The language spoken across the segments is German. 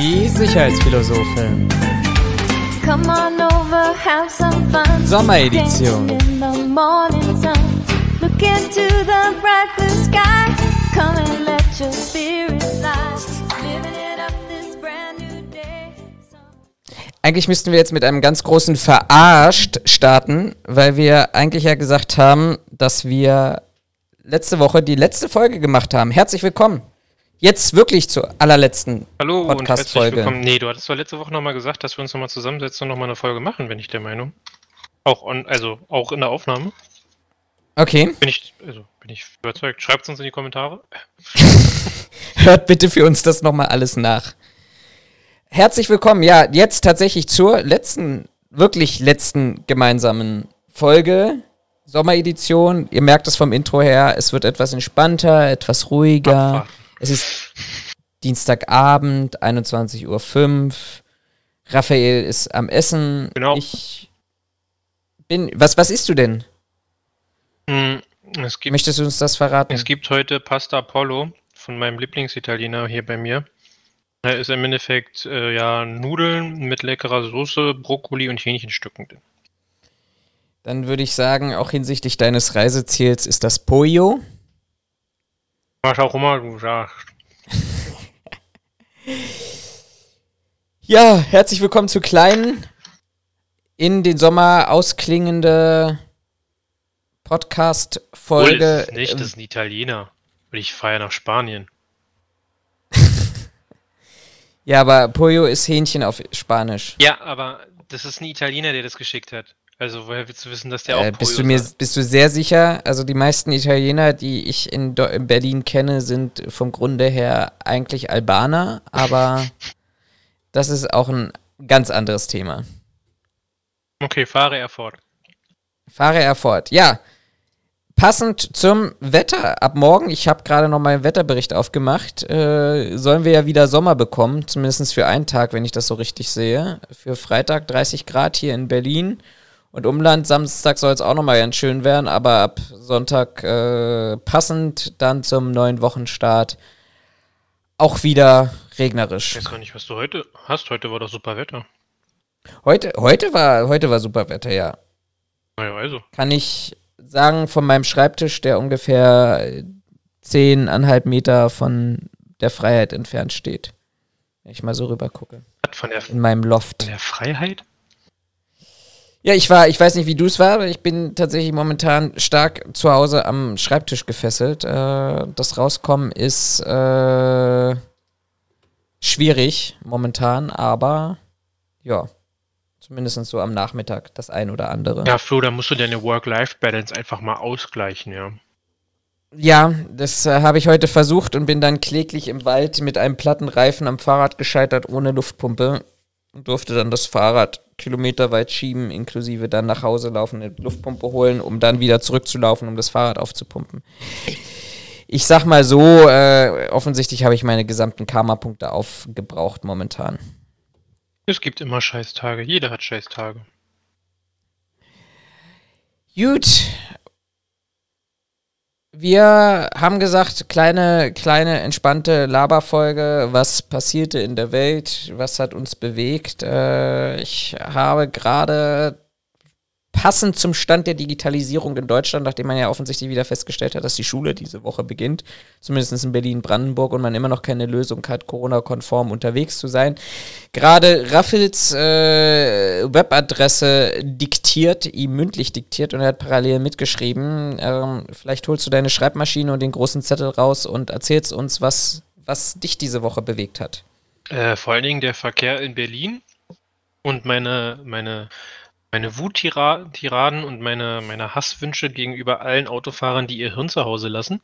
Die Sicherheitsphilosophin. Come on over, have some fun. Sommeredition. Eigentlich müssten wir jetzt mit einem ganz großen Verarscht starten, weil wir eigentlich ja gesagt haben, dass wir letzte Woche die letzte Folge gemacht haben. Herzlich willkommen. Jetzt wirklich zur allerletzten Hallo Podcast-Folge. willkommen. Nee, du hattest doch letzte Woche nochmal gesagt, dass wir uns nochmal zusammensetzen und nochmal eine Folge machen, bin ich der Meinung. Auch on, also auch in der Aufnahme. Okay, Bin ich, also bin ich überzeugt. Schreibt uns in die Kommentare. hört bitte für uns das nochmal alles nach. Herzlich willkommen, ja, jetzt tatsächlich zur letzten, wirklich letzten gemeinsamen Folge. Sommeredition. Ihr merkt es vom Intro her, es wird etwas entspannter, etwas ruhiger. Abwarten. Es ist Dienstagabend, 21.05 Uhr. Raphael ist am Essen. Genau. Ich bin. Was, was isst du denn? Hm, Es gibt, Möchtest du uns das verraten? es gibt heute Pasta Apollo von meinem Lieblingsitaliener hier bei mir. Er ist im Endeffekt äh, ja Nudeln mit leckerer Soße, Brokkoli und Hähnchenstücken drin. Dann würde ich sagen, auch hinsichtlich deines Reiseziels ist das Pollo. Was auch immer du sagst. Ja, herzlich willkommen zu kleinen, in den Sommer ausklingende Podcast-Folge. ist nicht, das ist ein Italiener. Und ich ja nach Spanien. Ja, aber Pollo ist Hähnchen auf Spanisch. Ja, aber das ist ein Italiener, der das geschickt hat. Also woher willst du wissen, dass der auch Äh, bist, du mir, sagt? bist du sehr sicher? Also die meisten Italiener, die ich in, Do in Berlin kenne, sind vom Grunde her eigentlich Albaner, aber das ist auch ein ganz anderes Thema. Okay, fahre er fort. Fahre er fort. Ja, passend zum Wetter ab morgen, ich habe gerade noch mal einen Wetterbericht aufgemacht, äh, sollen wir ja wieder Sommer bekommen, zumindest für einen Tag, wenn ich das so richtig sehe. Für Freitag 30 Grad hier in Berlin und Umland. Samstag soll es auch noch mal ganz schön werden, aber ab Sonntag äh, passend dann zum neuen Wochenstart auch wieder Ich regnerisch. weiß gar nicht, was du heute hast. Heute war doch super Wetter. Heute, heute, war, heute war super Wetter, ja. Naja, also. kann ich sagen, von meinem Schreibtisch, der ungefähr zehneinhalb Meter von der Freiheit entfernt steht. Wenn ich mal so rüber gucke. Von der, In meinem von Loft. der Freiheit? Ja, ich war, ich weiß nicht, wie du es war, aber ich bin tatsächlich momentan stark zu Hause am Schreibtisch gefesselt. Äh, das Rauskommen ist äh, schwierig momentan, aber ja, zumindest so am Nachmittag das ein oder andere. Ja, Flo, da musst du deine Work-Life-Balance einfach mal ausgleichen, ja. Ja, das äh, habe ich heute versucht und bin dann kläglich im Wald mit einem platten Reifen am Fahrrad gescheitert ohne Luftpumpe und durfte dann das Fahrrad kilometerweit schieben, inklusive dann nach Hause laufen, eine Luftpumpe holen, um dann wieder zurückzulaufen, um das Fahrrad aufzupumpen. Ich sag mal so, äh, offensichtlich habe ich meine gesamten Karma-Punkte aufgebraucht momentan. Es gibt immer Scheißtage. Jeder hat Scheißtage. Gut. Wir haben gesagt, kleine, kleine, entspannte Laberfolge. Was passierte in der Welt? Was hat uns bewegt? Äh, ich habe gerade passend zum Stand der Digitalisierung in Deutschland, nachdem man ja offensichtlich wieder festgestellt hat, dass die Schule diese Woche beginnt, zumindest in Berlin-Brandenburg und man immer noch keine Lösung hat, Corona-konform unterwegs zu sein, gerade Raffels äh, Webadresse diktiert, ihm mündlich diktiert und er hat parallel mitgeschrieben. Ähm, vielleicht holst du deine Schreibmaschine und den großen Zettel raus und erzählst uns, was, was dich diese Woche bewegt hat. Äh, vor allen Dingen der Verkehr in Berlin und meine, meine, meine Wuttiraden und meine, meine Hasswünsche gegenüber allen Autofahrern, die ihr Hirn zu Hause lassen.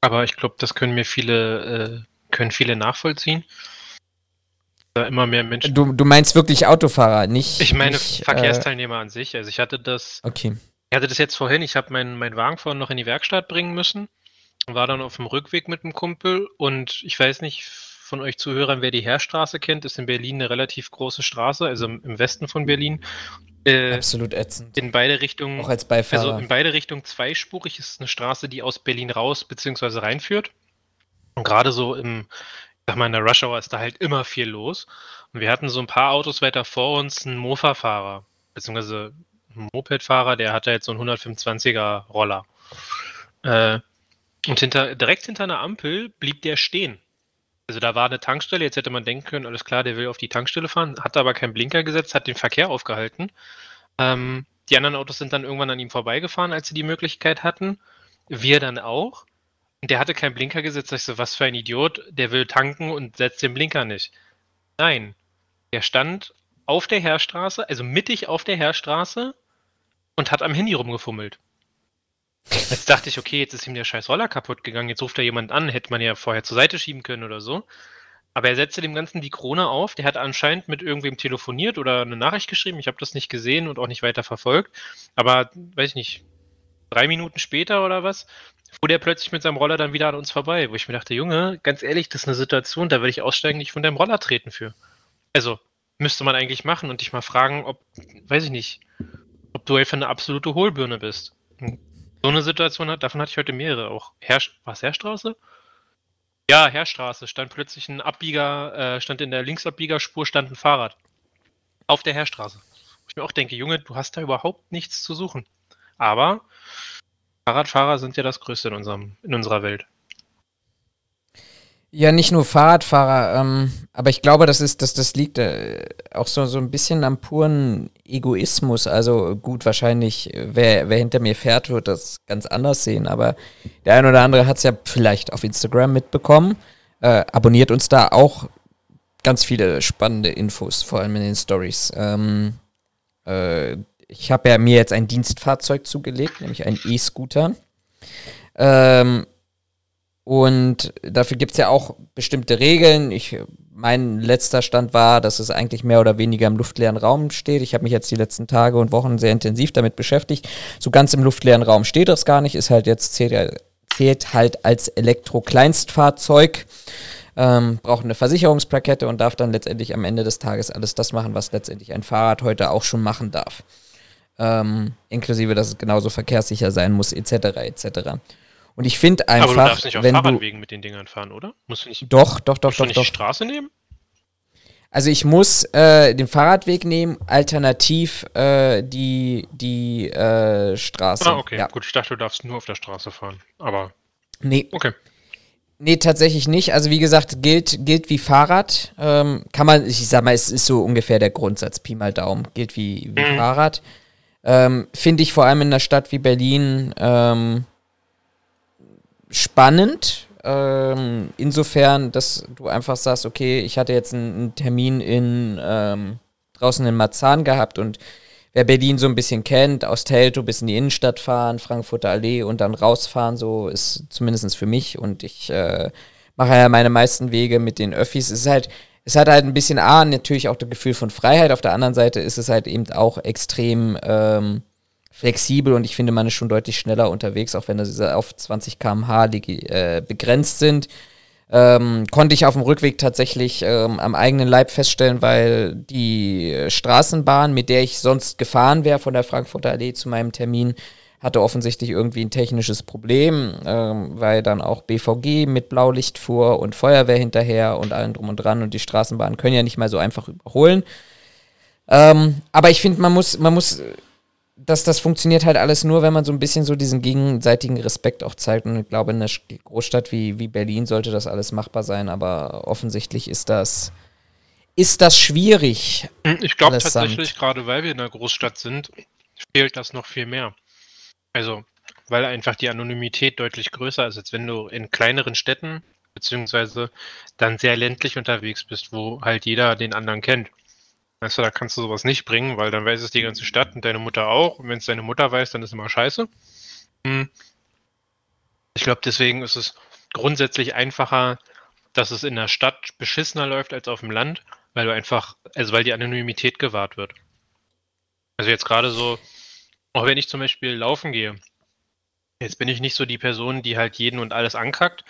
Aber ich glaube, das können mir viele, äh, können viele nachvollziehen. Da immer mehr Menschen. Du, du meinst wirklich Autofahrer, nicht. Ich meine nicht, Verkehrsteilnehmer an sich. Also ich hatte das, Äh, okay. ich hatte das jetzt vorhin, ich habe meinen meinen Wagen vorhin noch in die Werkstatt bringen müssen. War dann auf dem Rückweg mit dem Kumpel und ich weiß nicht von euch Zuhörern, wer die Heerstraße kennt, ist in Berlin eine relativ große Straße, also im Westen von Berlin. Äh, Absolut ätzend. in beide Richtungen, Auch als Beifahrer. also in beide Richtungen zweispurig ist eine Straße, die aus Berlin raus bzw. reinführt. Und gerade so im, sag mal, in der Rush Hour ist da halt immer viel los. Und wir hatten so ein paar Autos weiter vor uns einen Mofa-Fahrer, beziehungsweise einen Moped-Fahrer, der hatte jetzt so einen 125er Roller. Äh, und hinter, direkt hinter einer Ampel blieb der stehen. Also da war eine Tankstelle, jetzt hätte man denken können, alles klar, der will auf die Tankstelle fahren, hat aber keinen Blinker gesetzt, hat den Verkehr aufgehalten. Ähm, die anderen Autos sind dann irgendwann an ihm vorbeigefahren, als sie die Möglichkeit hatten. Wir dann auch. Und der hatte keinen Blinker gesetzt. Ich so, was für ein Idiot, der will tanken und setzt den Blinker nicht. Nein, der stand auf der Heerstraße, also mittig auf der Heerstraße und hat am Handy rumgefummelt. Jetzt dachte ich, okay, jetzt ist ihm der scheiß Roller kaputt gegangen, jetzt ruft er jemand an, hätte man ja vorher zur Seite schieben können oder so. Aber er setzte dem Ganzen die Krone auf. Der hat anscheinend mit irgendwem telefoniert oder eine Nachricht geschrieben. Ich habe das nicht gesehen und auch nicht weiter verfolgt. Aber, weiß ich nicht, drei Minuten später oder was, fuhr der plötzlich mit seinem Roller dann wieder an uns vorbei. Wo ich mir dachte, Junge, ganz ehrlich, das ist eine Situation, da würde ich aussteigen, nicht von deinem Roller treten für. Also, müsste man eigentlich machen und dich mal fragen, ob, weiß ich nicht, ob du einfach eine absolute Hohlbirne bist. So eine Situation hat, davon hatte ich heute mehrere. Auch Herr, war es Herrstraße? Ja, Herrstraße. Stand plötzlich ein Abbieger, äh, stand in der Linksabbiegerspur, stand ein Fahrrad. Auf der Herrstraße. Wo ich mir auch denke, Junge, du hast da überhaupt nichts zu suchen. Aber Fahrradfahrer sind ja das Größte in, unserem, in unserer Welt. Ja, nicht nur Fahrradfahrer, ähm, aber ich glaube, das ist, das, das liegt äh, auch so, so ein bisschen am puren Egoismus. Also gut, wahrscheinlich, äh, wer, wer hinter mir fährt, wird das ganz anders sehen, aber der ein oder andere hat es ja vielleicht auf Instagram mitbekommen. Äh, abonniert uns da auch ganz viele spannende Infos, vor allem in den Stories. Ähm, äh, ich habe ja mir jetzt ein Dienstfahrzeug zugelegt, nämlich einen E-Scooter. Ähm, und dafür gibt es ja auch bestimmte Regeln. Ich, mein letzter Stand war, dass es eigentlich mehr oder weniger im luftleeren Raum steht. Ich habe mich jetzt die letzten Tage und Wochen sehr intensiv damit beschäftigt. So ganz im luftleeren Raum steht das gar nicht. Ist halt jetzt zählt, zählt halt als Elektro-Kleinstfahrzeug. Ähm, braucht eine Versicherungsplakette und darf dann letztendlich am Ende des Tages alles das machen, was letztendlich ein Fahrrad heute auch schon machen darf. Ähm, inklusive, dass es genauso verkehrssicher sein muss, etc. etc. Und ich finde einfach. Aber du darfst nicht auf Fahrradwegen mit den Dingern fahren, oder? Musst du nicht. Doch, doch, doch, musst doch. Du nicht doch. die Straße nehmen? Also ich muss äh, den Fahrradweg nehmen, alternativ äh, die, die äh, Straße. Ah, okay. Ja. Gut, ich dachte, du darfst nur auf der Straße fahren. Aber. Nee. Okay. Nee, tatsächlich nicht. Also wie gesagt, gilt, gilt wie Fahrrad. Ähm, kann man, ich sag mal, es ist so ungefähr der Grundsatz, Pi mal Daumen. Gilt wie, wie mhm. Fahrrad. Ähm, Finde ich vor allem in einer Stadt wie Berlin ähm, spannend. Ähm, insofern, dass du einfach sagst, okay, ich hatte jetzt einen, einen Termin in ähm, draußen in Marzahn gehabt und wer Berlin so ein bisschen kennt, aus Teltow bis in die Innenstadt fahren, Frankfurter Allee und dann rausfahren, so ist zumindest für mich und ich äh, mache ja meine meisten Wege mit den Öffis. Es ist halt, es hat halt ein bisschen A, natürlich auch das Gefühl von Freiheit, auf der anderen Seite ist es halt eben auch extrem ähm, flexibel und ich finde, man ist schon deutlich schneller unterwegs, auch wenn das auf 20 km/h äh, begrenzt sind. Ähm, konnte ich auf dem Rückweg tatsächlich ähm, am eigenen Leib feststellen, weil die Straßenbahn, mit der ich sonst gefahren wäre von der Frankfurter Allee zu meinem Termin, hatte offensichtlich irgendwie ein technisches Problem, ähm, weil dann auch BVG mit Blaulicht fuhr und Feuerwehr hinterher und allem drum und dran und die Straßenbahnen können ja nicht mal so einfach überholen. Ähm, aber ich finde, man muss, man muss das, das funktioniert halt alles nur, wenn man so ein bisschen so diesen gegenseitigen Respekt auch zeigt. Und ich glaube, in einer Großstadt wie, wie Berlin sollte das alles machbar sein, aber offensichtlich ist das, ist das schwierig. Hm, ich glaube tatsächlich, gerade weil wir in einer Großstadt sind, fehlt das noch viel mehr. Also, weil einfach die Anonymität deutlich größer ist, als wenn du in kleineren Städten, beziehungsweise dann sehr ländlich unterwegs bist, wo halt jeder den anderen kennt. Weißt du, da kannst du sowas nicht bringen, weil dann weiß es die ganze Stadt und deine Mutter auch. Und wenn es deine Mutter weiß, dann ist immer scheiße. Hm. Ich glaube, deswegen ist es grundsätzlich einfacher, dass es in der Stadt beschissener läuft als auf dem Land, weil du einfach, also weil die Anonymität gewahrt wird. Also jetzt gerade so, auch wenn ich zum Beispiel laufen gehe, jetzt bin ich nicht so die Person, die halt jeden und alles ankackt.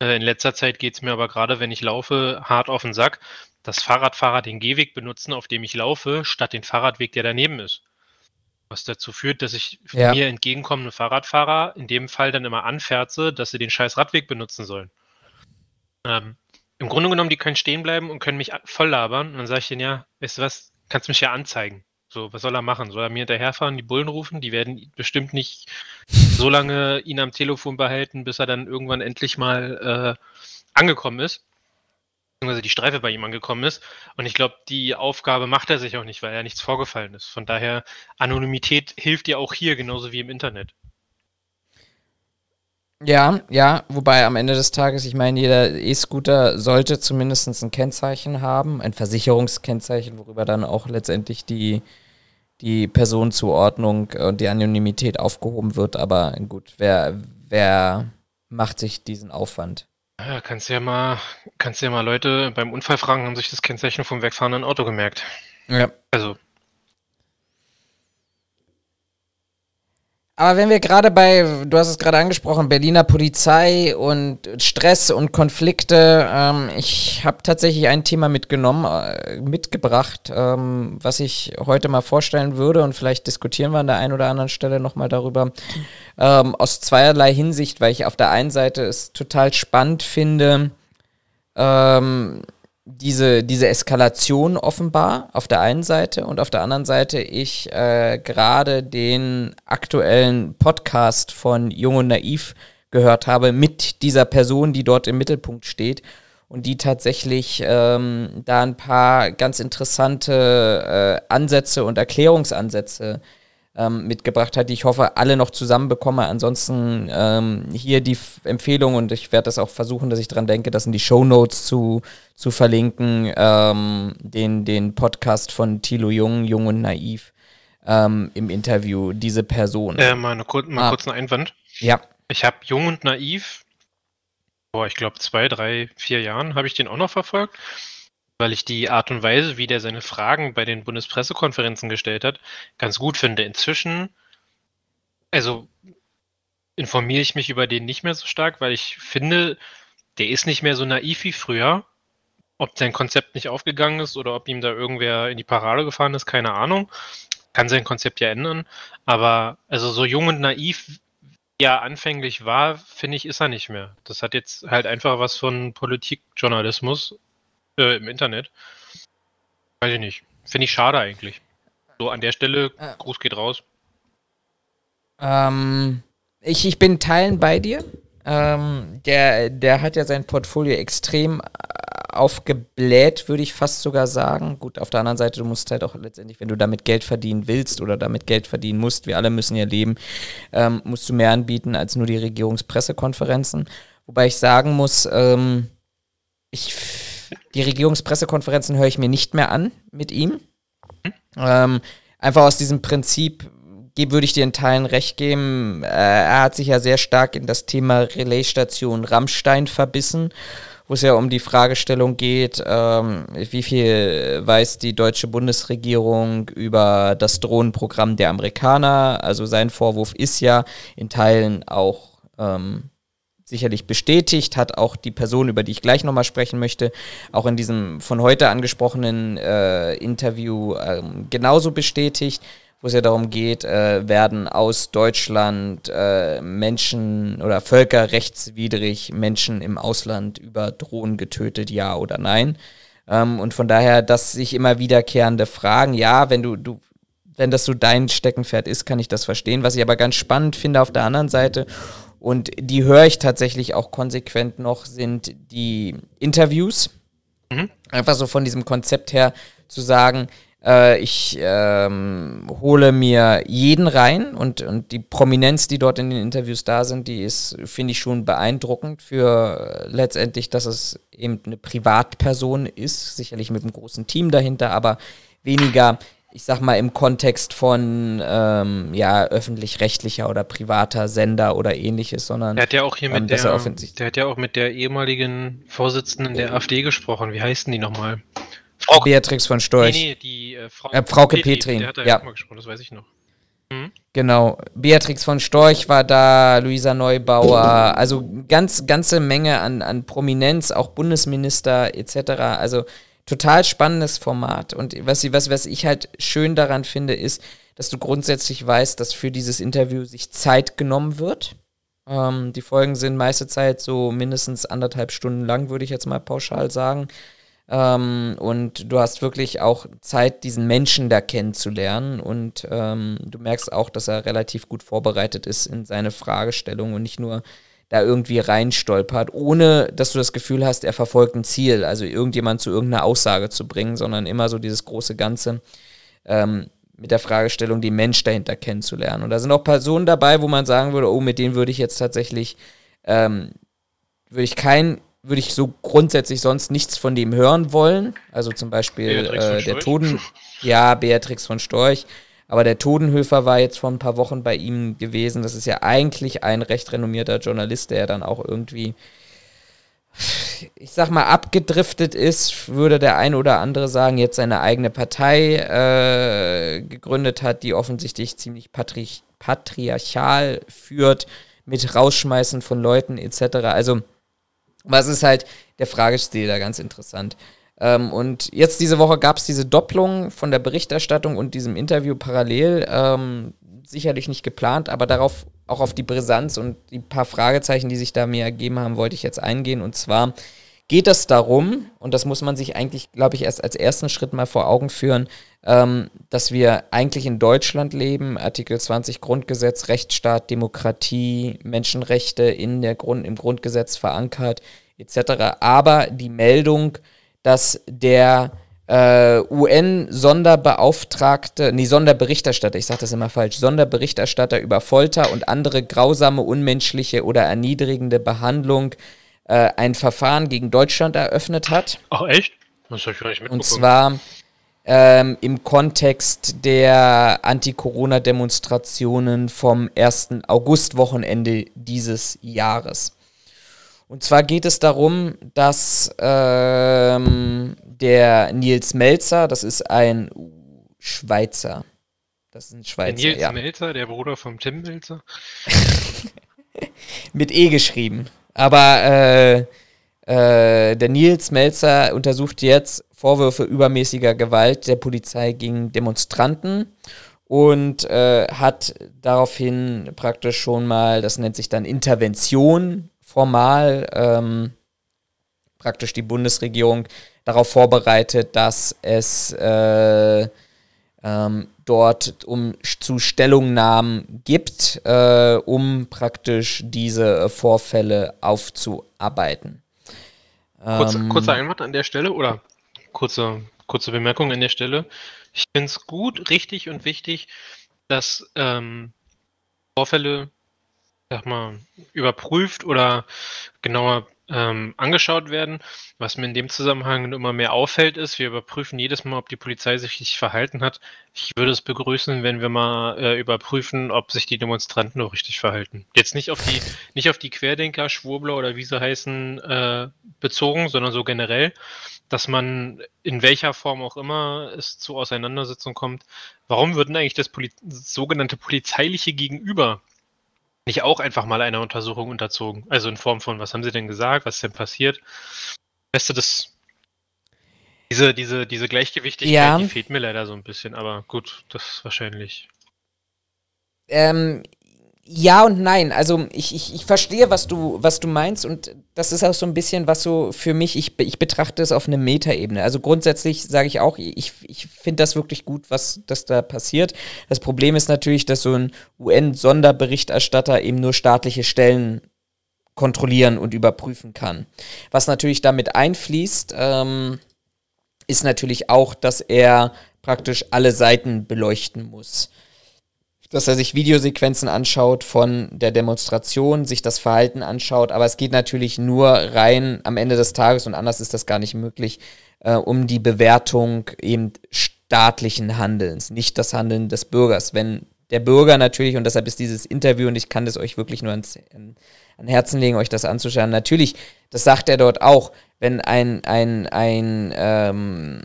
Äh, in letzter Zeit geht es mir aber gerade, wenn ich laufe, hart auf den Sack, dass Fahrradfahrer den Gehweg benutzen, auf dem ich laufe, statt den Fahrradweg, der daneben ist. Was dazu führt, dass ich ja. mir entgegenkommende Fahrradfahrer in dem Fall dann immer anferze, dass sie den scheiß Radweg benutzen sollen. Ähm, im Grunde genommen, die können stehen bleiben und können mich voll labern. Und dann sage ich denen, ja, weißt du was, kannst mich ja anzeigen. So, was soll er machen? Soll er mir hinterherfahren, die Bullen rufen? Die werden bestimmt nicht so lange ihn am Telefon behalten, bis er dann irgendwann endlich mal äh, angekommen ist. Beziehungsweise die Streife bei ihm angekommen ist. Und ich glaube, die Aufgabe macht er sich auch nicht, weil ja nichts vorgefallen ist. Von daher, Anonymität hilft dir auch hier genauso wie im Internet. Ja, ja, wobei am Ende des Tages, ich meine, jeder E-Scooter sollte zumindest ein Kennzeichen haben, ein Versicherungskennzeichen, worüber dann auch letztendlich die, die Personenzuordnung und die Anonymität aufgehoben wird. Aber gut, wer, wer macht sich diesen Aufwand? Ja, kannst ja mal, kannst ja mal Leute beim Unfall fragen, haben sich das Kennzeichen vom wegfahrenden Auto gemerkt. Ja. Also, Aber wenn wir gerade bei, du hast es gerade angesprochen, Berliner Polizei und Stress und Konflikte, ähm, ich habe tatsächlich ein Thema mitgenommen, äh, mitgebracht, ähm, was ich heute mal vorstellen würde und vielleicht diskutieren wir an der einen oder anderen Stelle nochmal darüber, ähm, aus zweierlei Hinsicht, weil ich auf der einen Seite es total spannend finde, ähm, diese, diese Eskalation offenbar auf der einen Seite und auf der anderen Seite ich äh, gerade den aktuellen Podcast von Jung und Naiv gehört habe mit dieser Person, die dort im Mittelpunkt steht und die tatsächlich ähm, da ein paar ganz interessante äh, Ansätze und Erklärungsansätze ähm, mitgebracht hat, die ich hoffe, alle noch zusammenbekomme. Ansonsten ähm, hier die F Empfehlung und ich werde das auch versuchen, dass ich dran denke, das in die Show Notes zu, zu verlinken, ähm, den, den Podcast von Thilo Jung, Jung und Naiv, ähm, im Interview, diese Person. äh, mal, eine, kur mal Ah. kurz einen Einwand. Ja, Ich habe Jung und Naiv, boah, ich glaube zwei, drei, vier Jahren habe ich den auch noch verfolgt, weil ich die Art und Weise, wie der seine Fragen bei den Bundespressekonferenzen gestellt hat, ganz gut finde. Inzwischen, also informiere ich mich über den nicht mehr so stark, weil ich finde, der ist nicht mehr so naiv wie früher. Ob sein Konzept nicht aufgegangen ist oder ob ihm da irgendwer in die Parade gefahren ist, keine Ahnung. Kann sein Konzept ja ändern. Aber also so jung und naiv, wie er anfänglich war, finde ich, ist er nicht mehr. Das hat jetzt halt einfach was von Politikjournalismus äh, im Internet. Weiß ich nicht. Finde ich schade eigentlich. So an der Stelle, Äh. Gruß geht raus. Ähm, ich, ich bin Teilen bei dir. Ähm, der, der hat ja sein Portfolio extrem äh, aufgebläht, würde ich fast sogar sagen. Gut, auf der anderen Seite, du musst halt auch letztendlich, wenn du damit Geld verdienen willst oder damit Geld verdienen musst, wir alle müssen ja leben, ähm, musst du mehr anbieten als nur die Regierungspressekonferenzen. Wobei ich sagen muss, ähm, ich, die Regierungspressekonferenzen höre ich mir nicht mehr an mit ihm. Ähm, einfach aus diesem Prinzip würde ich dir in Teilen recht geben. Äh, er hat sich ja sehr stark in das Thema Relaisstation Rammstein verbissen, wo es ja um die Fragestellung geht, ähm, wie viel weiß die deutsche Bundesregierung über das Drohnenprogramm der Amerikaner. Also sein Vorwurf ist ja in Teilen auch ähm, sicherlich bestätigt, hat auch die Person, über die ich gleich nochmal sprechen möchte, auch in diesem von heute angesprochenen äh, Interview ähm, genauso bestätigt, wo es ja darum geht, äh, werden aus Deutschland äh, Menschen oder völkerrechtswidrig Menschen im Ausland über Drohnen getötet, ja oder nein. Ähm, und von daher, dass sich immer wiederkehrende Fragen, ja, wenn du, du wenn das so dein Steckenpferd ist, kann ich das verstehen. Was ich aber ganz spannend finde auf der anderen Seite, und die höre ich tatsächlich auch konsequent noch, sind die Interviews. Mhm. Einfach so von diesem Konzept her zu sagen, äh, ich ähm, hole mir jeden rein und, und die Prominenz, die dort in den Interviews da sind, die ist, finde ich, schon beeindruckend für äh, letztendlich, dass es eben eine Privatperson ist, sicherlich mit einem großen Team dahinter, aber weniger ich sag mal, im Kontext von ähm, ja, öffentlich-rechtlicher oder privater Sender oder ähnliches, sondern Der hat ja auch hier Ähm, mit er der, der hat ja auch mit der ehemaligen Vorsitzenden der AfD gesprochen. Wie heißen die nochmal? Frau Beatrix von Storch. Nee, nee, die äh, Frau Äh, Frauke Petrin, Der hat da ja. mal gesprochen, das weiß ich noch. Genau. Beatrix von Storch war da, Luisa Neubauer, also ganz, ganze Menge an, an Prominenz, auch Bundesminister etc. Also total spannendes Format. Und was, was, was ich halt schön daran finde, ist, dass du grundsätzlich weißt, dass für dieses Interview sich Zeit genommen wird. Ähm, die Folgen sind meiste Zeit so mindestens anderthalb Stunden lang, würde ich jetzt mal pauschal sagen. Ähm, und du hast wirklich auch Zeit, diesen Menschen da kennenzulernen. Und ähm, du merkst auch, dass er relativ gut vorbereitet ist in seine Fragestellung und nicht nur da irgendwie reinstolpert, ohne dass du das Gefühl hast, er verfolgt ein Ziel, also irgendjemand zu irgendeiner Aussage zu bringen, sondern immer so dieses große Ganze ähm, mit der Fragestellung, die Mensch dahinter kennenzulernen. Und da sind auch Personen dabei, wo man sagen würde, oh, mit denen würde ich jetzt tatsächlich, ähm, würde ich kein würde ich so grundsätzlich sonst nichts von dem hören wollen. Also zum Beispiel äh, der Toden, ja, Beatrix von Storch. Aber der Todenhöfer war jetzt vor ein paar Wochen bei ihm gewesen. Das ist ja eigentlich ein recht renommierter Journalist, der dann auch irgendwie, ich sag mal, abgedriftet ist, würde der ein oder andere sagen, jetzt seine eigene Partei äh, gegründet hat, die offensichtlich ziemlich patri patriarchal führt, mit Rausschmeißen von Leuten etc. Also was ist halt der Fragestil da ganz interessant. Ähm, und jetzt diese Woche gab es diese Doppelung von der Berichterstattung und diesem Interview parallel. Ähm, sicherlich nicht geplant, aber darauf auch auf die Brisanz und die paar Fragezeichen, die sich da mir ergeben haben, wollte ich jetzt eingehen. Und zwar geht es darum, und das muss man sich eigentlich, glaube ich, erst als ersten Schritt mal vor Augen führen, ähm, dass wir eigentlich in Deutschland leben, Artikel 20 Grundgesetz, Rechtsstaat, Demokratie, Menschenrechte in der Grund, im Grundgesetz verankert, etc. Aber die Meldung, dass der äh, UN-Sonderbeauftragte, nee, Sonderberichterstatter, ich sage das immer falsch, Sonderberichterstatter über Folter und andere grausame, unmenschliche oder erniedrigende Behandlung äh, ein Verfahren gegen Deutschland eröffnet hat. Ach echt? Das habe ich gar nicht mitbekommen. Und zwar ähm, im Kontext der Anti-Corona-Demonstrationen vom 1. August-Wochenende dieses Jahres. Und zwar geht es darum, dass ähm, der Nils Melzer, das ist ein Schweizer. Das ist ein Schweizer. Der Nils ja. Melzer, der Bruder vom Tim Melzer. Mit E geschrieben. Aber äh, äh, der Nils Melzer untersucht jetzt Vorwürfe übermäßiger Gewalt der Polizei gegen Demonstranten und äh, hat daraufhin praktisch schon mal, das nennt sich dann Intervention, formal ähm, praktisch die Bundesregierung darauf vorbereitet, dass es äh, ähm, dort um zu Stellungnahmen gibt, äh, um praktisch diese Vorfälle aufzuarbeiten. Kurze, ähm, kurzer Einwand an der Stelle oder kurze, kurze Bemerkung an der Stelle. Ich finde es gut, richtig und wichtig, dass ähm, Vorfälle, sag mal, überprüft oder genauer ähm, angeschaut werden. Was mir in dem Zusammenhang immer mehr auffällt, ist, wir überprüfen jedes Mal, ob die Polizei sich richtig verhalten hat. Ich würde es begrüßen, wenn wir mal äh, überprüfen, ob sich die Demonstranten auch richtig verhalten. Jetzt nicht auf die, nicht auf die Querdenker, Schwurbler oder wie sie heißen, äh, bezogen, sondern so generell, dass man in welcher Form auch immer es zu Auseinandersetzungen kommt. Warum würden eigentlich das Poli sogenannte polizeiliche Gegenüber nicht auch einfach mal einer Untersuchung unterzogen? Also in Form von, was haben sie denn gesagt, was ist denn passiert? Weißt du, das. Diese, diese, diese Gleichgewichtigkeit, ja. die fehlt mir leider so ein bisschen, aber gut, das ist wahrscheinlich. Ähm, ja und nein. Also ich, ich, ich verstehe, was du, was du meinst und das ist auch so ein bisschen, was so für mich, ich, ich betrachte es auf eine Metaebene. Also grundsätzlich sage ich auch, ich, ich finde das wirklich gut, was das da passiert. Das Problem ist natürlich, dass so ein UN-Sonderberichterstatter eben nur staatliche Stellen kontrollieren und überprüfen kann. Was natürlich damit einfließt, ähm, ist natürlich auch, dass er praktisch alle Seiten beleuchten muss dass er sich Videosequenzen anschaut von der Demonstration, sich das Verhalten anschaut, aber es geht natürlich nur rein am Ende des Tages und anders ist das gar nicht möglich, äh, um die Bewertung eben staatlichen Handelns, nicht das Handeln des Bürgers. Wenn der Bürger natürlich, und deshalb ist dieses Interview, und ich kann das euch wirklich nur ans, an Herzen legen, euch das anzuschauen, natürlich, das sagt er dort auch, wenn ein, ein, ein, ähm,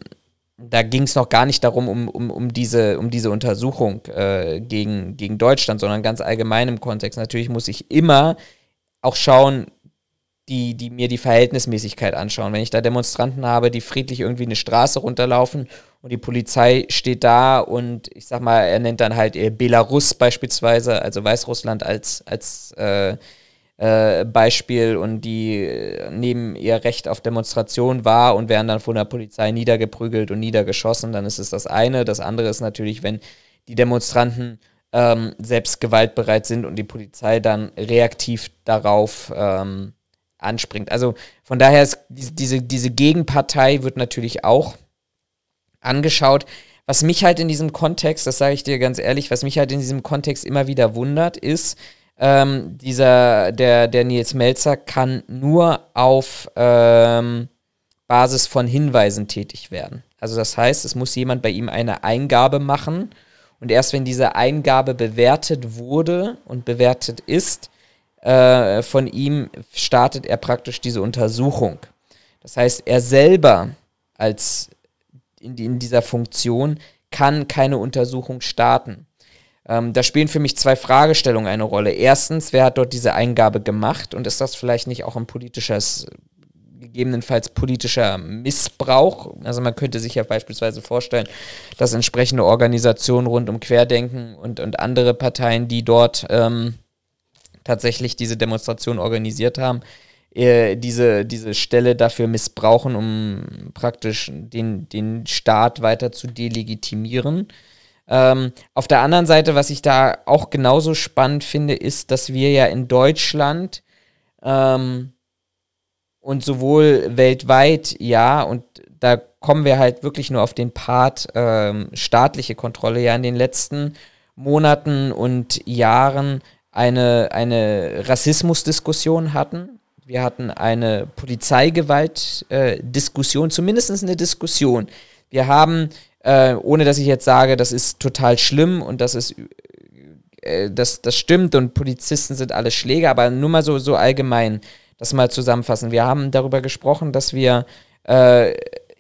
da ging es noch gar nicht darum, um, um, um, diese, um diese Untersuchung äh, gegen, gegen Deutschland, sondern ganz allgemein im Kontext. Natürlich muss ich immer auch schauen, die, die mir die Verhältnismäßigkeit anschauen. Wenn ich da Demonstranten habe, die friedlich irgendwie eine Straße runterlaufen und die Polizei steht da und ich sag mal, er nennt dann halt Belarus beispielsweise, also Weißrussland als, als äh, äh, Beispiel und die äh, nehmen ihr Recht auf Demonstration wahr und werden dann von der Polizei niedergeprügelt und niedergeschossen, dann ist es das eine. Das andere ist natürlich, wenn die Demonstranten ähm, selbst gewaltbereit sind und die Polizei dann reaktiv darauf ähm, anspringt. Also von daher ist diese, diese Gegenpartei wird natürlich auch angeschaut. Was mich halt in diesem Kontext, das sage ich dir ganz ehrlich, was mich halt in diesem Kontext immer wieder wundert, ist, ähm, dieser, der, der Nils Melzer kann nur auf ähm, Basis von Hinweisen tätig werden. Also das heißt, es muss jemand bei ihm eine Eingabe machen und erst wenn diese Eingabe bewertet wurde und bewertet ist, äh, von ihm startet er praktisch diese Untersuchung. Das heißt, er selber als in, in dieser Funktion kann keine Untersuchung starten. Ähm, da spielen für mich zwei Fragestellungen eine Rolle. Erstens, wer hat dort diese Eingabe gemacht und ist das vielleicht nicht auch ein politisches, gegebenenfalls politischer Missbrauch? Also man könnte sich ja beispielsweise vorstellen, dass entsprechende Organisationen rund um Querdenken und, und andere Parteien, die dort ähm, tatsächlich diese Demonstration organisiert haben, äh, diese, diese Stelle dafür missbrauchen, um praktisch den, den Staat weiter zu delegitimieren. Ähm, auf der anderen Seite, was ich da auch genauso spannend finde, ist, dass wir ja in Deutschland ähm, und sowohl weltweit, ja, und da kommen wir halt wirklich nur auf den Part ähm, staatliche Kontrolle, ja in den letzten Monaten und Jahren eine, eine Rassismusdiskussion hatten. Wir hatten eine Polizeigewalt-Diskussion, äh, zumindest eine Diskussion. Wir haben äh, ohne dass ich jetzt sage, das ist total schlimm und das ist äh, das, das stimmt und Polizisten sind alle Schläger, aber nur mal so, so allgemein das mal zusammenfassen. Wir haben darüber gesprochen, dass wir äh,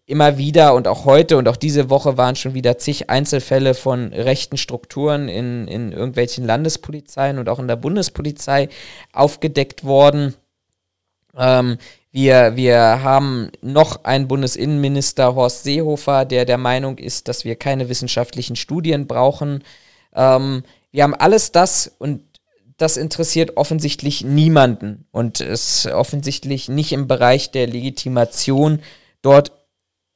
immer wieder und auch heute und auch diese Woche waren schon wieder zig Einzelfälle von rechten Strukturen in, in irgendwelchen Landespolizeien und auch in der Bundespolizei aufgedeckt worden. Ähm, wir, wir haben noch einen Bundesinnenminister, Horst Seehofer, der der Meinung ist, dass wir keine wissenschaftlichen Studien brauchen. Ähm, wir haben alles das und das interessiert offensichtlich niemanden und ist offensichtlich nicht im Bereich der Legitimation dort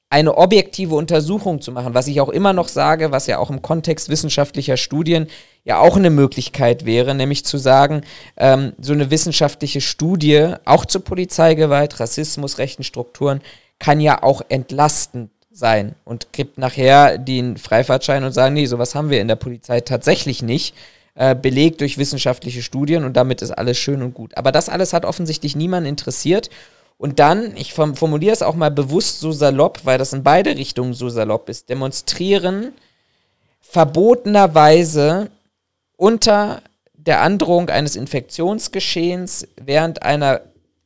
eine objektive Untersuchung zu machen, was ich auch immer noch sage, was ja auch im Kontext wissenschaftlicher Studien ja auch eine Möglichkeit wäre, nämlich zu sagen, ähm, so eine wissenschaftliche Studie auch zur Polizeigewalt, Rassismus, rechten Strukturen kann ja auch entlastend sein und gibt nachher den Freifahrtschein und sagen, nee, sowas haben wir in der Polizei tatsächlich nicht, äh, belegt durch wissenschaftliche Studien und damit ist alles schön und gut. Aber das alles hat offensichtlich niemanden interessiert und dann, ich formuliere es auch mal bewusst so salopp, weil das in beide Richtungen so salopp ist, demonstrieren verbotenerweise unter der Androhung eines Infektionsgeschehens während einer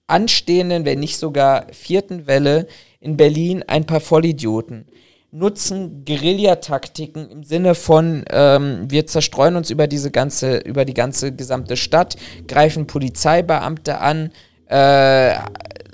anstehenden, wenn nicht sogar vierten Welle in Berlin ein paar Vollidioten nutzen Guerillataktiken im Sinne von ähm, wir zerstreuen uns über diese ganze über die ganze gesamte Stadt, greifen Polizeibeamte an, äh,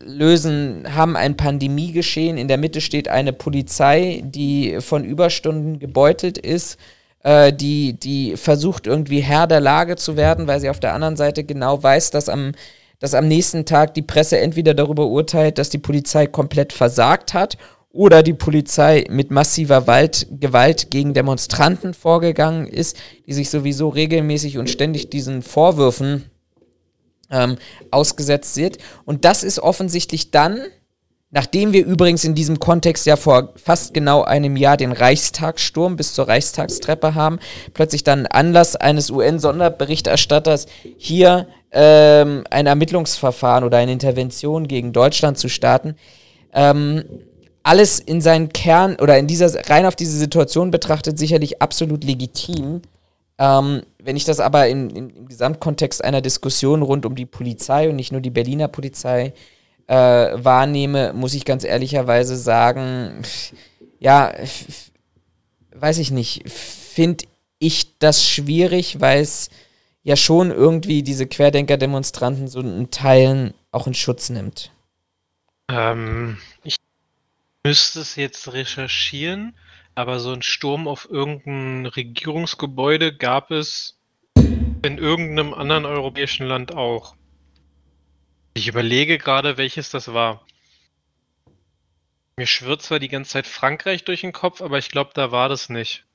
lösen, haben ein Pandemiegeschehen. In der Mitte steht eine Polizei, die von Überstunden gebeutelt ist, äh, die, die versucht irgendwie Herr der Lage zu werden, weil sie auf der anderen Seite genau weiß, dass am, dass am nächsten Tag die Presse entweder darüber urteilt, dass die Polizei komplett versagt hat oder die Polizei mit massiver Wald, Gewalt gegen Demonstranten vorgegangen ist, die sich sowieso regelmäßig und ständig diesen Vorwürfen ähm, ausgesetzt wird. Und das ist offensichtlich dann, nachdem wir übrigens in diesem Kontext ja vor fast genau einem Jahr den Reichstagssturm bis zur Reichstagstreppe haben, plötzlich dann Anlass eines UN-Sonderberichterstatters hier ähm, ein Ermittlungsverfahren oder eine Intervention gegen Deutschland zu starten. Ähm, alles in seinen Kern oder in dieser rein auf diese Situation betrachtet sicherlich absolut legitim. Ähm, wenn ich das aber in, in, im Gesamtkontext einer Diskussion rund um die Polizei und nicht nur die Berliner Polizei äh, wahrnehme, muss ich ganz ehrlicherweise sagen, ja, weiß ich nicht, finde ich das schwierig, weil es ja schon irgendwie diese Querdenker-Demonstranten so in Teilen auch in Schutz nimmt. Ähm, ich müsste es jetzt recherchieren. Aber so ein Sturm auf irgendein Regierungsgebäude gab es in irgendeinem anderen europäischen Land auch. Ich überlege gerade, welches das war. Mir schwirrt zwar die ganze Zeit Frankreich durch den Kopf, aber ich glaube, da war das nicht.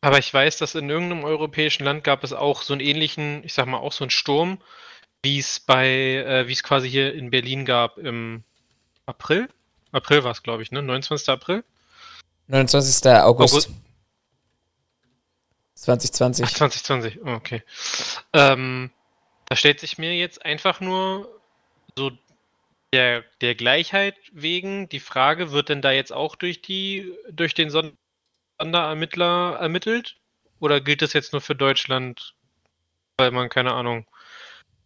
Aber ich weiß, dass in irgendeinem europäischen Land gab es auch so einen ähnlichen, ich sag mal, auch so einen Sturm, wie es bei, äh, wie es quasi hier in Berlin gab im April. April war es, glaube ich, ne? 29. April? 29. August. August. 2020. Ach, 2020, oh, okay. Ähm, da stellt sich mir jetzt einfach nur so der, der Gleichheit wegen die Frage, wird denn da jetzt auch durch die, durch den Sonderermittler ermittelt? Oder gilt das jetzt nur für Deutschland, weil man, keine Ahnung,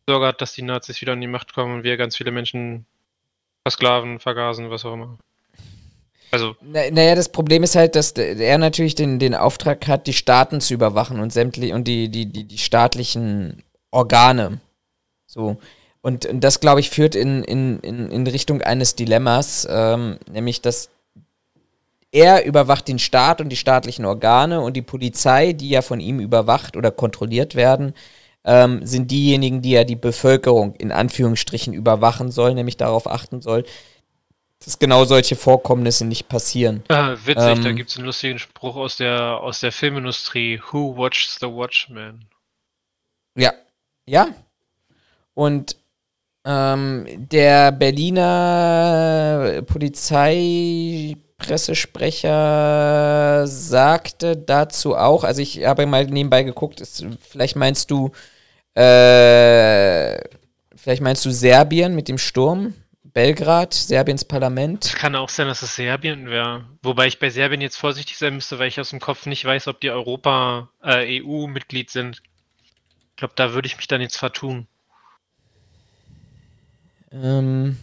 Sorge hat, dass die Nazis wieder an die Macht kommen und wir ganz viele Menschen versklaven, vergasen, was auch immer? Also, Na- Naja, das Problem ist halt, dass er natürlich den, den Auftrag hat, die Staaten zu überwachen und sämtlich und die, die, die, die staatlichen Organe. So. Und, und das, glaube ich, führt in, in, in, in Richtung eines Dilemmas, ähm, nämlich dass er überwacht den Staat und die staatlichen Organe und die Polizei, die ja von ihm überwacht oder kontrolliert werden, ähm, sind diejenigen, die ja die Bevölkerung in Anführungsstrichen überwachen soll, nämlich darauf achten soll, dass genau solche Vorkommnisse nicht passieren. äh, witzig, da Ähm. gibt es einen lustigen Spruch aus der, aus der Filmindustrie. Who watches the Watchmen? Ja. Ja. Und ähm, der Berliner Polizeipressesprecher sagte dazu auch, also ich habe mal nebenbei geguckt, ist, vielleicht meinst du, äh, vielleicht meinst du Serbien mit dem Sturm, Belgrad, Serbiens Parlament. Es kann auch sein, dass es Serbien wäre. Wobei ich bei Serbien jetzt vorsichtig sein müsste, weil ich aus dem Kopf nicht weiß, ob die Europa, äh, EU-Mitglied sind. Ich glaube, da würde ich mich dann jetzt vertun. Ähm,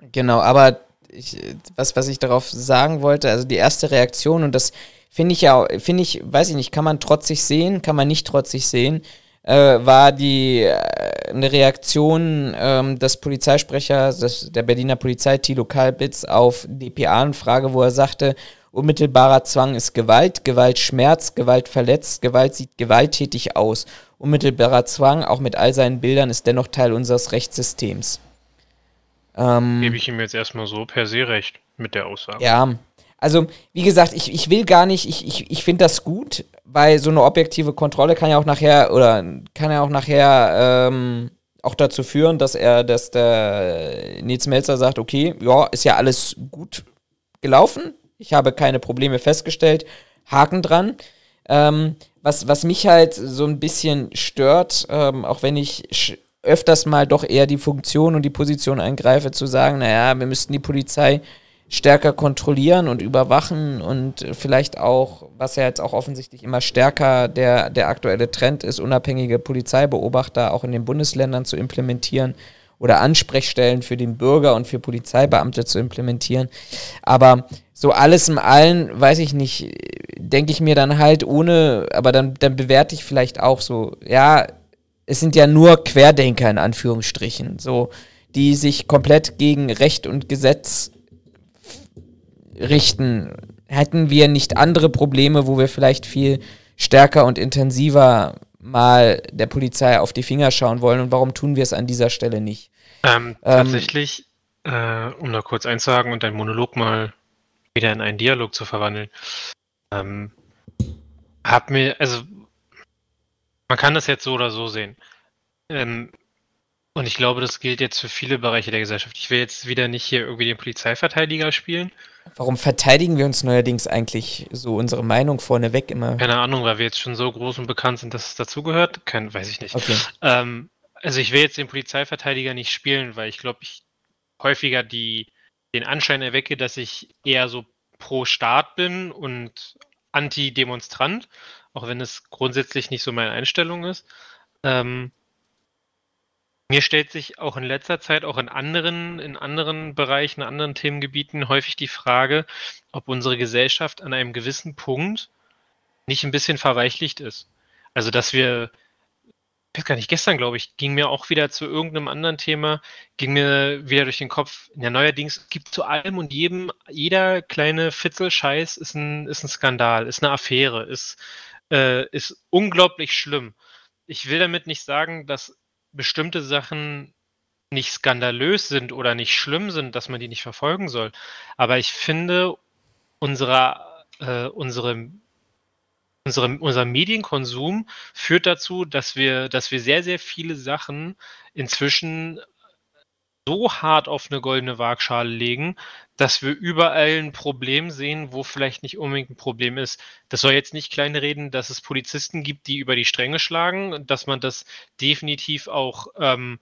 genau, aber ich, was, was ich darauf sagen wollte, also die erste Reaktion, und das finde ich ja, finde ich, weiß ich nicht, kann man trotzig sehen, kann man nicht trotzig sehen, äh, war die äh, eine Reaktion ähm, des Polizeisprechers des, der Berliner Polizei, Thilo Kalbitz, auf DPA-Anfrage, wo er sagte, unmittelbarer Zwang ist Gewalt, Gewalt schmerzt, Gewalt verletzt, Gewalt sieht gewalttätig aus. Unmittelbarer Zwang, auch mit all seinen Bildern, ist dennoch Teil unseres Rechtssystems. Ähm, Gebe ich ihm jetzt erstmal so per se recht mit der Aussage. ja, also wie gesagt, ich, ich will gar nicht, ich, ich, ich finde das gut, weil so eine objektive Kontrolle kann ja auch nachher, oder kann ja auch nachher ähm, auch dazu führen, dass er, dass der Nils Melzer sagt, okay, ja, ist ja alles gut gelaufen, ich habe keine Probleme festgestellt, Haken dran. Ähm, was, was mich halt so ein bisschen stört, ähm, auch wenn ich öfters mal doch eher die Funktion und die Position eingreife, zu sagen, naja, wir müssten die Polizei stärker kontrollieren und überwachen und vielleicht auch, was ja jetzt auch offensichtlich immer stärker der, der aktuelle Trend ist, unabhängige Polizeibeobachter auch in den Bundesländern zu implementieren oder Ansprechstellen für den Bürger und für Polizeibeamte zu implementieren. Aber so alles im Allen, weiß ich nicht, denke ich mir dann halt ohne, aber dann, dann bewerte ich vielleicht auch so, ja, es sind ja nur Querdenker in Anführungsstrichen, so, die sich komplett gegen Recht und Gesetz richten. Hätten wir nicht andere Probleme, wo wir vielleicht viel stärker und intensiver mal der Polizei auf die Finger schauen wollen und warum tun wir es an dieser Stelle nicht? Ähm, Ähm, tatsächlich, äh, um da kurz einzuhaken und deinen Monolog mal wieder in einen Dialog zu verwandeln, ähm, hab mir, also man kann das jetzt so oder so sehen. Ähm, und ich glaube, das gilt jetzt für viele Bereiche der Gesellschaft. Ich will jetzt wieder nicht hier irgendwie den Polizeiverteidiger spielen. Warum verteidigen wir uns neuerdings eigentlich so unsere Meinung vorneweg immer? Keine Ahnung, weil wir jetzt schon so groß und bekannt sind, dass es dazugehört. Kein, weiß ich nicht. Okay. Ähm, also ich will jetzt den Polizeiverteidiger nicht spielen, weil ich glaube, ich häufiger die, den Anschein erwecke, dass ich eher so pro Staat bin und anti-Demonstrant, auch wenn es grundsätzlich nicht so meine Einstellung ist. Ähm, mir stellt sich auch in letzter Zeit, auch in anderen, in anderen Bereichen, anderen Themengebieten häufig die Frage, ob unsere Gesellschaft an einem gewissen Punkt nicht ein bisschen verweichlicht ist. Also, dass wir, ich weiß gar nicht, gestern, glaube ich, ging mir auch wieder zu irgendeinem anderen Thema, ging mir wieder durch den Kopf, ja, neuerdings gibt zu allem und jedem, jeder kleine Fitzelscheiß ist ein, ist ein Skandal, ist eine Affäre, ist, äh, ist unglaublich schlimm. Ich will damit nicht sagen, dass bestimmte Sachen nicht skandalös sind oder nicht schlimm sind, dass man die nicht verfolgen soll. Aber ich finde, unsere, äh, unsere, unsere, unser Medienkonsum führt dazu, dass wir, dass wir sehr, sehr viele Sachen inzwischen so hart auf eine goldene Waagschale legen, dass wir überall ein Problem sehen, wo vielleicht nicht unbedingt ein Problem ist. Das soll jetzt nicht kleine reden, dass es Polizisten gibt, die über die Stränge schlagen, dass man das definitiv auch, ähm,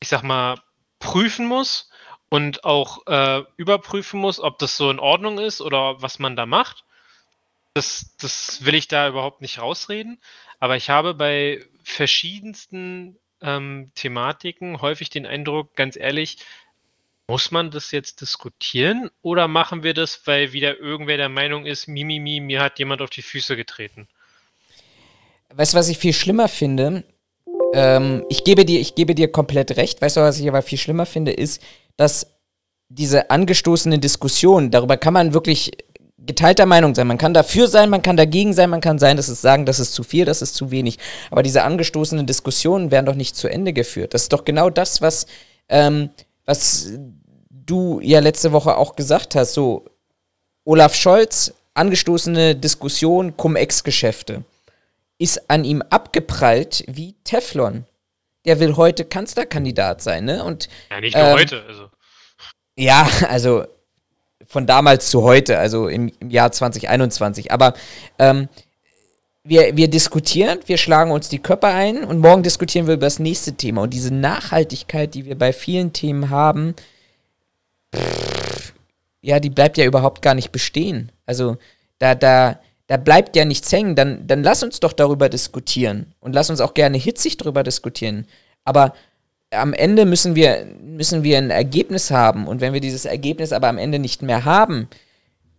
ich sag mal, prüfen muss und auch äh, überprüfen muss, ob das so in Ordnung ist oder was man da macht. Das, das will ich da überhaupt nicht rausreden. Aber ich habe bei verschiedensten ähm, Thematiken häufig den Eindruck, ganz ehrlich, muss man das jetzt diskutieren oder machen wir das, weil wieder irgendwer der Meinung ist, Mimimi, mir hat jemand auf die Füße getreten? Weißt du, was ich viel schlimmer finde? Ähm, ich, gebe dir, ich gebe dir komplett recht. Weißt du, was ich aber viel schlimmer finde, ist, dass diese angestoßene Diskussion, darüber kann man wirklich geteilter Meinung sein. Man kann dafür sein, man kann dagegen sein, man kann sein, dass es sagen, das ist zu viel, das ist zu wenig. Aber diese angestoßenen Diskussionen werden doch nicht zu Ende geführt. Das ist doch genau das, was, ähm, was du ja letzte Woche auch gesagt hast. So, Olaf Scholz, angestoßene Diskussion, Cum-Ex-Geschäfte. Ist an ihm abgeprallt wie Teflon. Der will heute Kanzlerkandidat sein, ne? Und, ja, nicht nur ähm, heute, also. Ja, also von damals zu heute, also im, im Jahr 2021. Aber ähm, wir, wir diskutieren, wir schlagen uns die Köpfe ein und morgen diskutieren wir über das nächste Thema. Und diese Nachhaltigkeit, die wir bei vielen Themen haben, pff, ja, die bleibt ja überhaupt gar nicht bestehen. Also da, da, da bleibt ja nichts hängen. Dann, dann lass uns doch darüber diskutieren und lass uns auch gerne hitzig darüber diskutieren. Aber am Ende müssen wir, müssen wir ein Ergebnis haben. Und wenn wir dieses Ergebnis aber am Ende nicht mehr haben,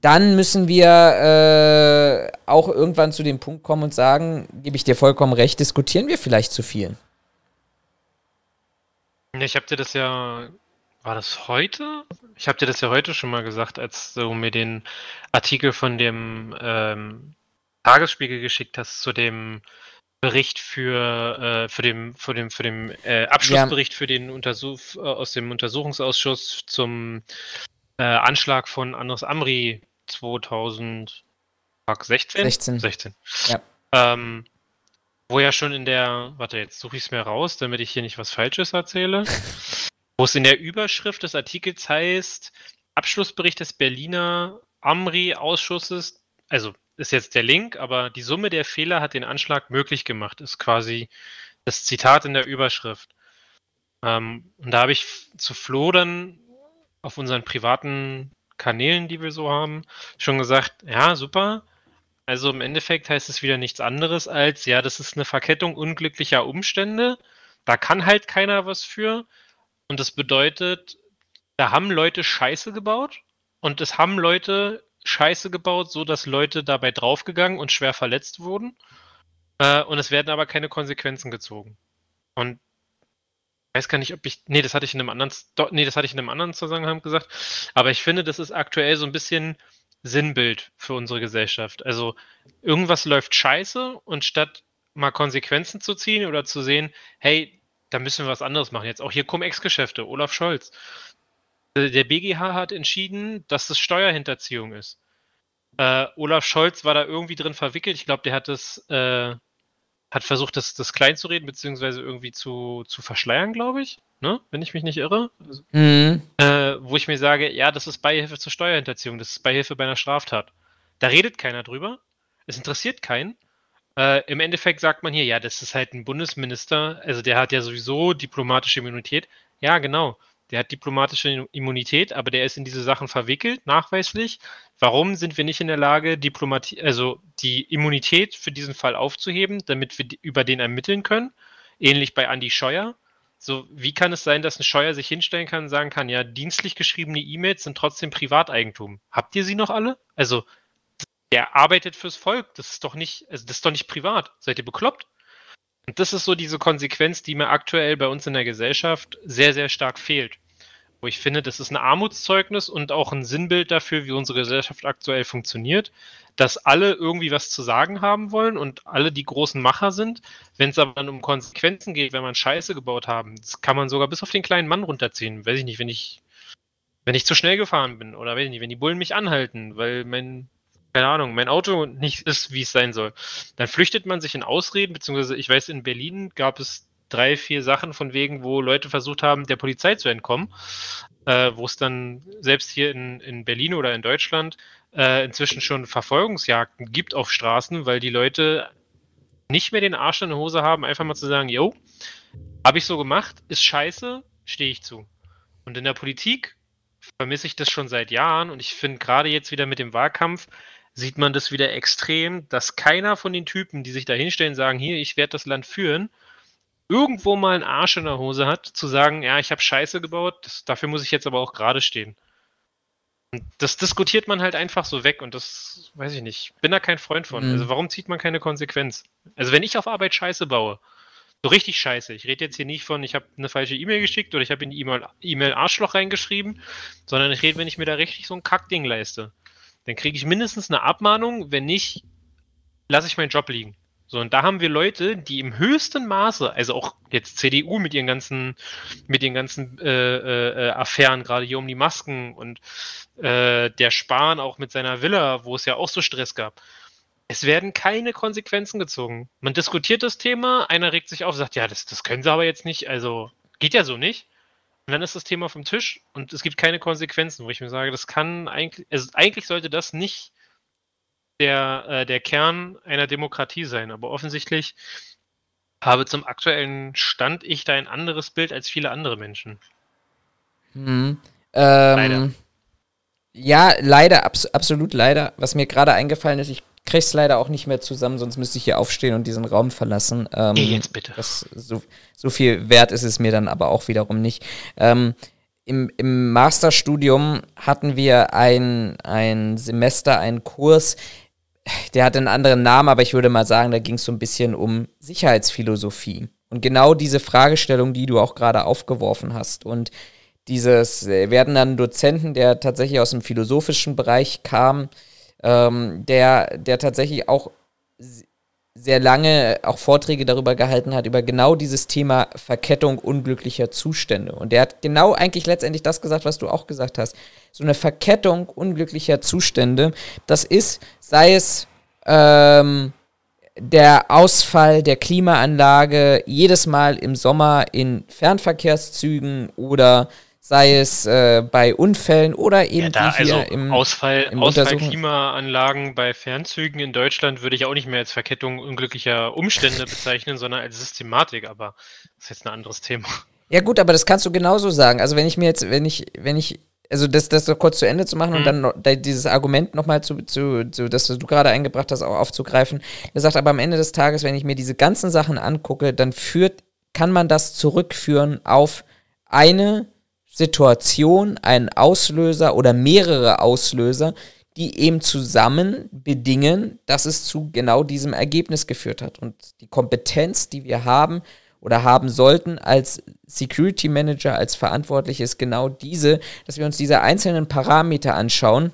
dann müssen wir äh, auch irgendwann zu dem Punkt kommen und sagen, gebe ich dir vollkommen recht, diskutieren wir vielleicht zu viel. Ich habe dir das ja, war das heute? Ich habe dir das ja heute schon mal gesagt, als du mir den Artikel von dem ähm, Tagesspiegel geschickt hast zu dem Bericht für, äh, für dem, für dem, für dem äh, Abschlussbericht ja. für den Untersuch, äh, aus dem Untersuchungsausschuss zum äh, Anschlag von Andres Amri 2016? 16. 16. Ja. Ähm, wo ja schon in der, warte, jetzt suche ich es mir raus, damit ich hier nicht was Falsches erzähle. wo es in der Überschrift des Artikels heißt, Abschlussbericht des Berliner Amri-Ausschusses, also ist jetzt der Link, aber die Summe der Fehler hat den Anschlag möglich gemacht, ist quasi das Zitat in der Überschrift. Ähm, und da habe ich zu Flo dann auf unseren privaten Kanälen, die wir so haben, schon gesagt, ja, super. Also im Endeffekt heißt es wieder nichts anderes als, ja, das ist eine Verkettung unglücklicher Umstände. Da kann halt keiner was für. Und das bedeutet, da haben Leute Scheiße gebaut und es haben Leute Scheiße gebaut, so dass Leute dabei draufgegangen und schwer verletzt wurden. Äh, und es werden aber keine Konsequenzen gezogen. Und ich weiß gar nicht, ob ich. Nee, das hatte ich in einem anderen. Nee, das hatte ich in einem anderen Zusammenhang gesagt. Aber ich finde, das ist aktuell so ein bisschen Sinnbild für unsere Gesellschaft. Also irgendwas läuft scheiße und statt mal Konsequenzen zu ziehen oder zu sehen, hey, da müssen wir was anderes machen. Jetzt auch hier Cum-Ex-Geschäfte, Olaf Scholz. Äh, der BGH hat entschieden, dass das Steuerhinterziehung ist. Äh, Olaf Scholz war da irgendwie drin verwickelt. Ich glaube, der hat das, äh, hat versucht, das, das klein zu reden, beziehungsweise irgendwie zu, zu verschleiern, glaube ich. Ne? Wenn ich mich nicht irre. Mhm. Äh, wo ich mir sage, ja, das ist Beihilfe zur Steuerhinterziehung, das ist Beihilfe bei einer Straftat. Da redet keiner drüber. Es interessiert keinen. Äh, Im Endeffekt sagt man hier, ja, das ist halt ein Bundesminister, also der hat ja sowieso diplomatische Immunität. Ja, genau. Der hat diplomatische Immunität, aber der ist in diese Sachen verwickelt, nachweislich. Warum sind wir nicht in der Lage, Diplomatie, also die Immunität für diesen Fall aufzuheben, damit wir über den ermitteln können? Ähnlich bei Andy Scheuer. So, wie kann es sein, dass ein Scheuer sich hinstellen kann und sagen kann, ja, dienstlich geschriebene E-Mails sind trotzdem Privateigentum. Habt ihr sie noch alle? Also, der arbeitet fürs Volk. Das ist doch nicht, also das ist doch nicht privat. Seid ihr bekloppt? Und das ist so diese Konsequenz, die mir aktuell bei uns in der Gesellschaft sehr, sehr stark fehlt. Wo ich finde, das ist ein Armutszeugnis und auch ein Sinnbild dafür, wie unsere Gesellschaft aktuell funktioniert, dass alle irgendwie was zu sagen haben wollen und alle die großen Macher sind. Wenn es aber dann um Konsequenzen geht, wenn man Scheiße gebaut haben, das kann man sogar bis auf den kleinen Mann runterziehen. Weiß ich nicht, wenn ich, wenn ich zu schnell gefahren bin oder wenn die Bullen mich anhalten, weil mein, keine Ahnung, mein Auto nicht ist, wie es sein soll, dann flüchtet man sich in Ausreden, beziehungsweise ich weiß, in Berlin gab es drei, vier Sachen von wegen, wo Leute versucht haben, der Polizei zu entkommen, äh, wo es dann selbst hier in, in Berlin oder in Deutschland äh, inzwischen schon Verfolgungsjagden gibt auf Straßen, weil die Leute nicht mehr den Arsch in der Hose haben, einfach mal zu sagen, yo, habe ich so gemacht, ist scheiße, stehe ich zu. Und in der Politik vermisse ich das schon seit Jahren und ich finde gerade jetzt wieder mit dem Wahlkampf sieht man das wieder extrem, dass keiner von den Typen, die sich da hinstellen, sagen, hier, ich werde das Land führen, irgendwo mal einen Arsch in der Hose hat, zu sagen, ja, ich habe Scheiße gebaut, das, dafür muss ich jetzt aber auch gerade stehen. Und das diskutiert man halt einfach so weg und das weiß ich nicht. Bin da kein Freund von. Mhm. Also warum zieht man keine Konsequenz? Also wenn ich auf Arbeit Scheiße baue, so richtig Scheiße. Ich rede jetzt hier nicht von, ich habe eine falsche E-Mail geschickt oder ich habe in die E-Mail Arschloch reingeschrieben, sondern ich rede, wenn ich mir da richtig so ein Kackding leiste. Dann kriege ich mindestens eine Abmahnung, wenn nicht, lasse ich meinen Job liegen. So, und da haben wir Leute, die im höchsten Maße, also auch jetzt CDU mit ihren ganzen, mit den ganzen äh, äh, Affären, gerade hier um die Masken und äh, der Spahn auch mit seiner Villa, wo es ja auch so Stress gab. Es werden keine Konsequenzen gezogen. Man diskutiert das Thema, einer regt sich auf, sagt, ja, das, das können sie aber jetzt nicht, also geht ja so nicht. Und dann ist das Thema vom Tisch und es gibt keine Konsequenzen, wo ich mir sage, das kann eigentlich, also eigentlich sollte das nicht der, äh, der Kern einer Demokratie sein. Aber offensichtlich habe zum aktuellen Stand ich da ein anderes Bild als viele andere Menschen. Hm. Ähm, leider. Ja, leider, abs absolut leider. Was mir gerade eingefallen ist, ich kriege es leider auch nicht mehr zusammen, sonst müsste ich hier aufstehen und diesen Raum verlassen. Ähm, Geh jetzt bitte. Das, so, so, viel wert ist es mir dann aber auch wiederum nicht. Ähm, im, Im Masterstudium hatten wir ein, ein Semester, einen Kurs, der hat einen anderen Namen, aber ich würde mal sagen, da ging es so ein bisschen um Sicherheitsphilosophie. Und genau diese Fragestellung, die du auch gerade aufgeworfen hast. Und dieses äh, werden dann Dozenten, der tatsächlich aus dem philosophischen Bereich kam, ähm, der, der tatsächlich auch sehr lange auch Vorträge darüber gehalten hat, über genau dieses Thema Verkettung unglücklicher Zustände. Und der hat genau eigentlich letztendlich das gesagt, was du auch gesagt hast. So eine Verkettung unglücklicher Zustände, das ist, sei es ähm, der Ausfall der Klimaanlage jedes Mal im Sommer in Fernverkehrszügen oder sei es äh, bei Unfällen oder eben ja, da, hier also im Ausfall, im Ausfall Klimaanlagen bei Fernzügen in Deutschland würde ich auch nicht mehr als Verkettung unglücklicher Umstände bezeichnen, sondern als Systematik, aber das ist jetzt ein anderes Thema. Ja gut, aber das kannst du genauso sagen. Also wenn ich mir jetzt, wenn ich, wenn ich, also das, das noch kurz zu Ende zu machen mhm. und dann noch, dieses Argument nochmal zu, zu, zu, das du gerade eingebracht hast, auch aufzugreifen. Er sagt aber am Ende des Tages, wenn ich mir diese ganzen Sachen angucke, dann führt, kann man das zurückführen auf eine Situation einen Auslöser oder mehrere Auslöser, die eben zusammen bedingen, dass es zu genau diesem Ergebnis geführt hat. Und die Kompetenz, die wir haben oder haben sollten als Security Manager, als Verantwortlich, ist genau diese, dass wir uns diese einzelnen Parameter anschauen,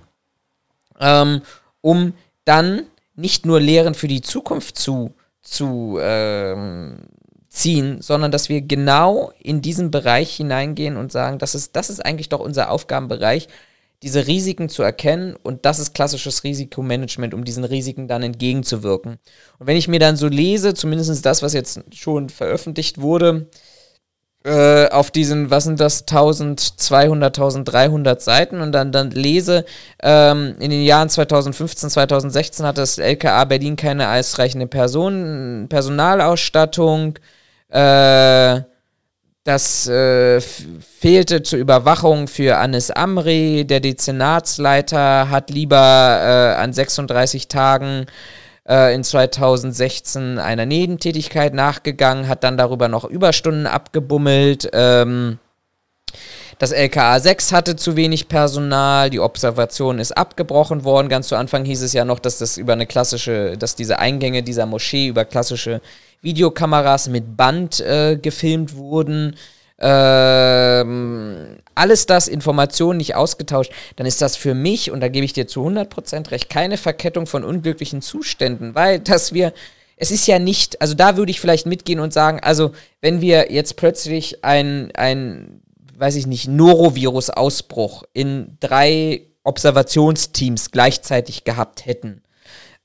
ähm, um dann nicht nur Lehren für die Zukunft zu, zu ähm, ziehen, sondern dass wir genau in diesen Bereich hineingehen und sagen, das ist, das ist eigentlich doch unser Aufgabenbereich, diese Risiken zu erkennen und das ist klassisches Risikomanagement, um diesen Risiken dann entgegenzuwirken. Und wenn ich mir dann so lese, zumindest das, was jetzt schon veröffentlicht wurde, äh, auf diesen, was sind das, 1200, 1300 Seiten und dann, dann lese, ähm, in den Jahren 2015, 2016 hat das LKA Berlin keine ausreichende Personen, Personalausstattung, äh, das äh, fehlte zur Überwachung für Anis Amri. Der Dezernatsleiter hat lieber äh, an 36 Tagen äh, in 2016 einer Nebentätigkeit nachgegangen, hat dann darüber noch Überstunden abgebummelt. Ähm, das LKA 6 hatte zu wenig Personal, die Observation ist abgebrochen worden. Ganz zu Anfang hieß es ja noch, dass das über eine klassische, dass diese Eingänge dieser Moschee über klassische Videokameras mit Band äh, gefilmt wurden. ähm, alles das, Informationen nicht ausgetauscht, dann ist das für mich, und da gebe ich dir zu 100% recht, keine Verkettung von unglücklichen Zuständen, weil dass wir, es ist ja nicht, also da würde ich vielleicht mitgehen und sagen, also wenn wir jetzt plötzlich ein, ein weiß ich nicht, Norovirus-Ausbruch in drei Observationsteams gleichzeitig gehabt hätten,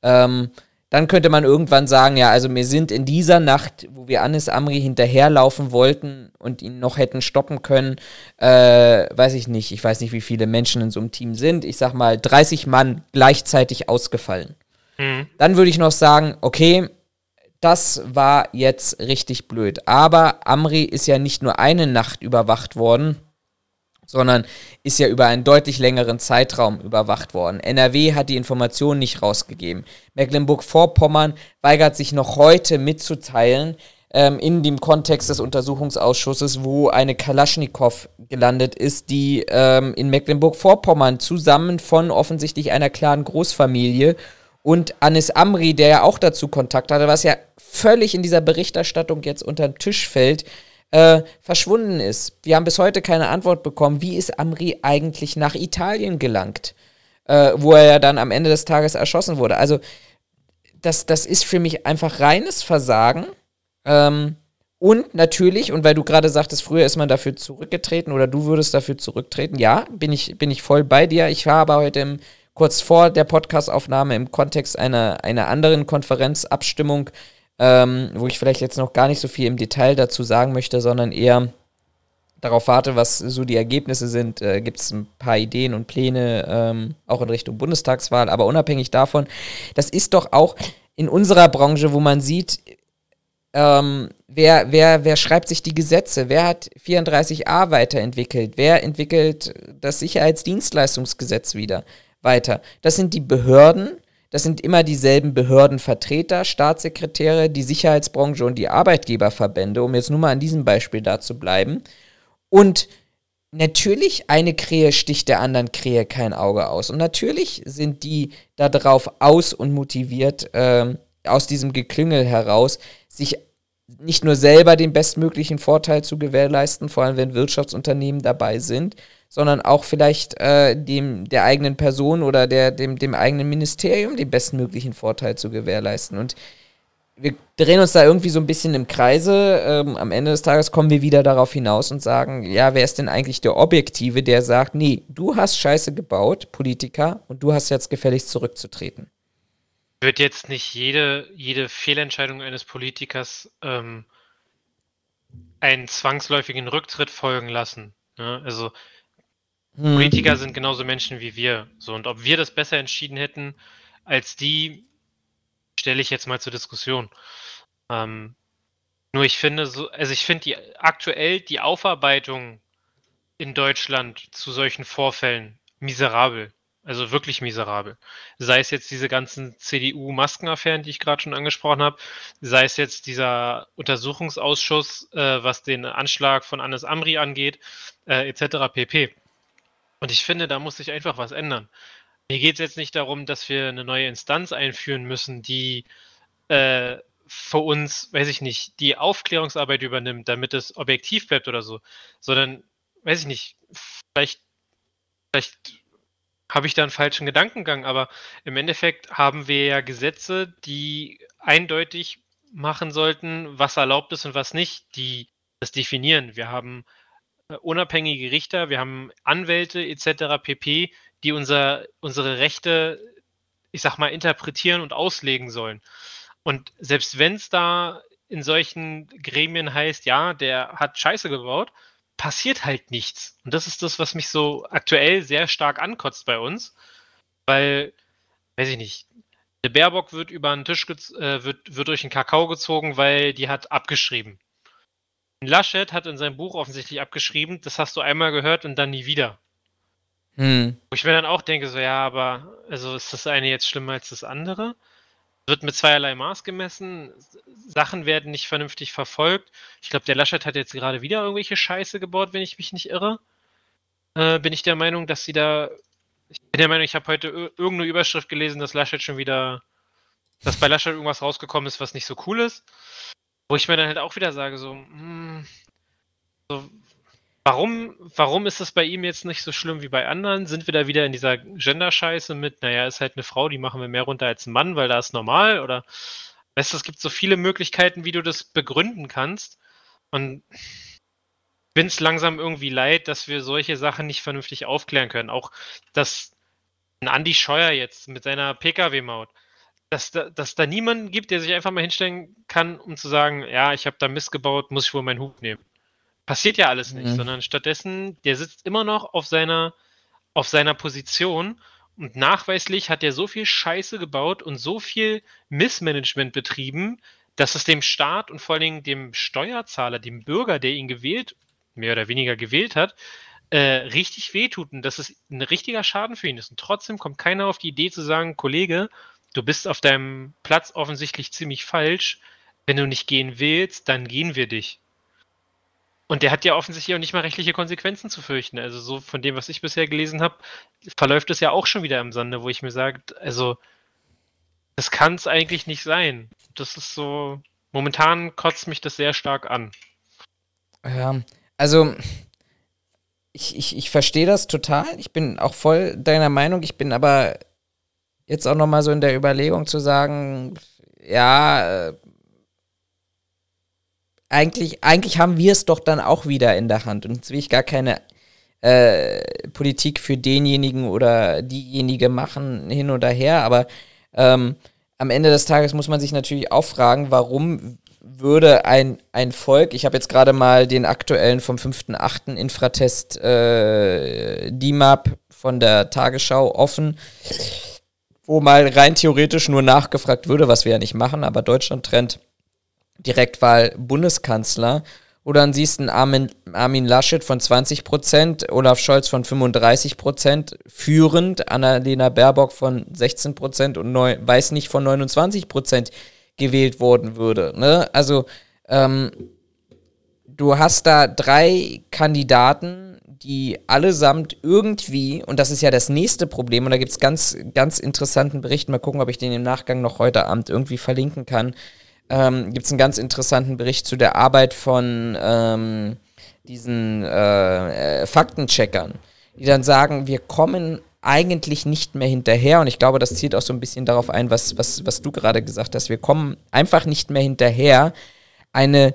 ähm, dann könnte man irgendwann sagen, ja, also wir sind in dieser Nacht, wo wir Anis Amri hinterherlaufen wollten und ihn noch hätten stoppen können, äh, weiß ich nicht, ich weiß nicht, wie viele Menschen in so einem Team sind, ich sag mal 30 Mann gleichzeitig ausgefallen. Mhm. Dann würde ich noch sagen, okay, das war jetzt richtig blöd. Aber Amri ist ja nicht nur eine Nacht überwacht worden, sondern ist ja über einen deutlich längeren Zeitraum überwacht worden. NRW hat die Informationen nicht rausgegeben. Mecklenburg-Vorpommern weigert sich noch heute mitzuteilen, ähm, in dem Kontext des Untersuchungsausschusses, wo eine Kalaschnikow gelandet ist, die ähm, in Mecklenburg-Vorpommern zusammen von offensichtlich einer klaren Großfamilie und Anis Amri, der ja auch dazu Kontakt hatte, was ja völlig in dieser Berichterstattung jetzt unter den Tisch fällt, äh, verschwunden ist. Wir haben bis heute keine Antwort bekommen, wie ist Amri eigentlich nach Italien gelangt, äh, wo er ja dann am Ende des Tages erschossen wurde. Also das, das ist für mich einfach reines Versagen. Ähm, und natürlich, und weil du gerade sagtest, früher ist man dafür zurückgetreten oder du würdest dafür zurücktreten, ja, bin ich, bin ich voll bei dir. Ich war aber heute im, kurz vor der Podcastaufnahme im Kontext einer, einer anderen Konferenzabstimmung ähm, wo ich vielleicht jetzt noch gar nicht so viel im Detail dazu sagen möchte, sondern eher darauf warte, was so die Ergebnisse sind. Äh, Gibt es ein paar Ideen und Pläne, ähm, auch in Richtung Bundestagswahl, aber unabhängig davon, das ist doch auch in unserer Branche, wo man sieht, ähm, wer, wer, wer schreibt sich die Gesetze? Wer hat 34a weiterentwickelt? Wer entwickelt das Sicherheitsdienstleistungsgesetz wieder weiter? Das sind die Behörden, das sind immer dieselben Behördenvertreter, Staatssekretäre, die Sicherheitsbranche und die Arbeitgeberverbände, um jetzt nur mal an diesem Beispiel da zu bleiben. Und natürlich, eine Krähe sticht der anderen Krähe kein Auge aus. Und natürlich sind die darauf aus und motiviert, äh, aus diesem Geklüngel heraus, sich nicht nur selber den bestmöglichen Vorteil zu gewährleisten, vor allem wenn Wirtschaftsunternehmen dabei sind, sondern auch vielleicht äh, dem der eigenen Person oder der, dem, dem eigenen Ministerium den bestmöglichen Vorteil zu gewährleisten. Und wir drehen uns da irgendwie so ein bisschen im Kreise. Ähm, am Ende des Tages kommen wir wieder darauf hinaus und sagen, ja, wer ist denn eigentlich der Objektive, der sagt, nee, du hast Scheiße gebaut, Politiker, und du hast jetzt gefälligst zurückzutreten. Wird jetzt nicht jede, jede Fehlentscheidung eines Politikers ähm, einen zwangsläufigen Rücktritt folgen lassen. Ja, also hm. Politiker sind genauso Menschen wie wir. So, und ob wir das besser entschieden hätten als die, stelle ich jetzt mal zur Diskussion. Ähm, nur ich finde so, also ich finde die aktuell die Aufarbeitung in Deutschland zu solchen Vorfällen miserabel. Also wirklich miserabel. Sei es jetzt diese ganzen CDU-Maskenaffären, die ich gerade schon angesprochen habe, sei es jetzt dieser Untersuchungsausschuss, äh, was den Anschlag von Anis Amri angeht, äh, etc. pp. Und ich finde, da muss sich einfach was ändern. Mir geht es jetzt nicht darum, dass wir eine neue Instanz einführen müssen, die äh, für uns, weiß ich nicht, die Aufklärungsarbeit übernimmt, damit es objektiv bleibt oder so, sondern, weiß ich nicht, vielleicht, vielleicht habe ich da einen falschen Gedankengang, aber im Endeffekt haben wir ja Gesetze, die eindeutig machen sollten, was erlaubt ist und was nicht, die das definieren. Wir haben unabhängige Richter, wir haben Anwälte etc. pp, die unser, unsere Rechte, ich sag mal, interpretieren und auslegen sollen. Und selbst wenn es da in solchen Gremien heißt, ja, der hat Scheiße gebaut, passiert halt nichts. Und das ist das, was mich so aktuell sehr stark ankotzt bei uns, weil, weiß ich nicht, der Baerbock wird über den Tisch, äh, wird, wird durch den Kakao gezogen, weil die hat abgeschrieben. Laschet hat in seinem Buch offensichtlich abgeschrieben, das hast du einmal gehört und dann nie wieder. Hm. Wo ich mir dann auch denke, so, ja, aber also ist das eine jetzt schlimmer als das andere? Wird mit zweierlei Maß gemessen, Sachen werden nicht vernünftig verfolgt. Ich glaube, der Laschet hat jetzt gerade wieder irgendwelche Scheiße gebaut, wenn ich mich nicht irre. Äh, bin ich der Meinung, dass sie da. Ich bin der Meinung, ich habe heute irgendeine Überschrift gelesen, dass Laschet schon wieder. dass bei Laschet irgendwas rausgekommen ist, was nicht so cool ist. Wo ich mir dann halt auch wieder sage, so, mh, hm, Warum, warum ist das bei ihm jetzt nicht so schlimm wie bei anderen? Sind wir da wieder in dieser Gender-Scheiße mit, naja, ist halt eine Frau, die machen wir mehr runter als ein Mann, weil da ist normal? Oder weißt du, es gibt so viele Möglichkeiten, wie du das begründen kannst. Und bin es langsam irgendwie leid, dass wir solche Sachen nicht vernünftig aufklären können. Auch dass ein Andi Scheuer jetzt mit seiner Pkw-Maut, dass da, dass da niemanden gibt, der sich einfach mal hinstellen kann, um zu sagen, ja, ich habe da Mist gebaut, muss ich wohl meinen Hut nehmen. Passiert ja alles nicht, Mhm. sondern stattdessen, der sitzt immer noch auf seiner, auf seiner Position und nachweislich hat er so viel Scheiße gebaut und so viel Missmanagement betrieben, dass es dem Staat und vor allen Dingen dem Steuerzahler, dem Bürger, der ihn gewählt, mehr oder weniger gewählt hat, äh, richtig wehtut und dass es ein richtiger Schaden für ihn ist. Und trotzdem kommt keiner auf die Idee zu sagen, Kollege, du bist auf deinem Platz offensichtlich ziemlich falsch. Wenn du nicht gehen willst, dann gehen wir dich. Und der hat ja offensichtlich auch nicht mal rechtliche Konsequenzen zu fürchten. Also so von dem, was ich bisher gelesen habe, verläuft es ja auch schon wieder im Sande, wo ich mir sage, also das kann es eigentlich nicht sein. Das ist so, momentan kotzt mich das sehr stark an. Ja, also ich, ich, ich verstehe das total. Ich bin auch voll deiner Meinung. Ich bin aber jetzt auch noch mal so in der Überlegung zu sagen, ja, äh, eigentlich, eigentlich haben wir es doch dann auch wieder in der Hand. Und jetzt will ich gar keine äh, Politik für denjenigen oder diejenige machen hin oder her, aber ähm, am Ende des Tages muss man sich natürlich auch fragen, warum würde ein, ein Volk, ich habe jetzt gerade mal den aktuellen vom 5.8. Infratest äh, DIMAP von der Tagesschau offen, wo mal rein theoretisch nur nachgefragt würde, was wir ja nicht machen, aber Deutschland trennt Direktwahl Bundeskanzler. Oder dann siehst du Armin, Armin Laschet von 20 Prozent, Olaf Scholz von 35 Prozent, führend, Annalena Baerbock von 16 Prozent und neu, weiß nicht von 29 Prozent gewählt worden würde. Ne? Also ähm, du hast da drei Kandidaten, die allesamt irgendwie, und das ist ja das nächste Problem, und da gibt es ganz, ganz interessanten Bericht, mal gucken, ob ich den im Nachgang noch heute Abend irgendwie verlinken kann, ähm, gibt es einen ganz interessanten Bericht zu der Arbeit von ähm, diesen äh, äh, Faktencheckern, die dann sagen, wir kommen eigentlich nicht mehr hinterher und ich glaube, das zielt auch so ein bisschen darauf ein, was, was, was du gerade gesagt hast. Wir kommen einfach nicht mehr hinterher, eine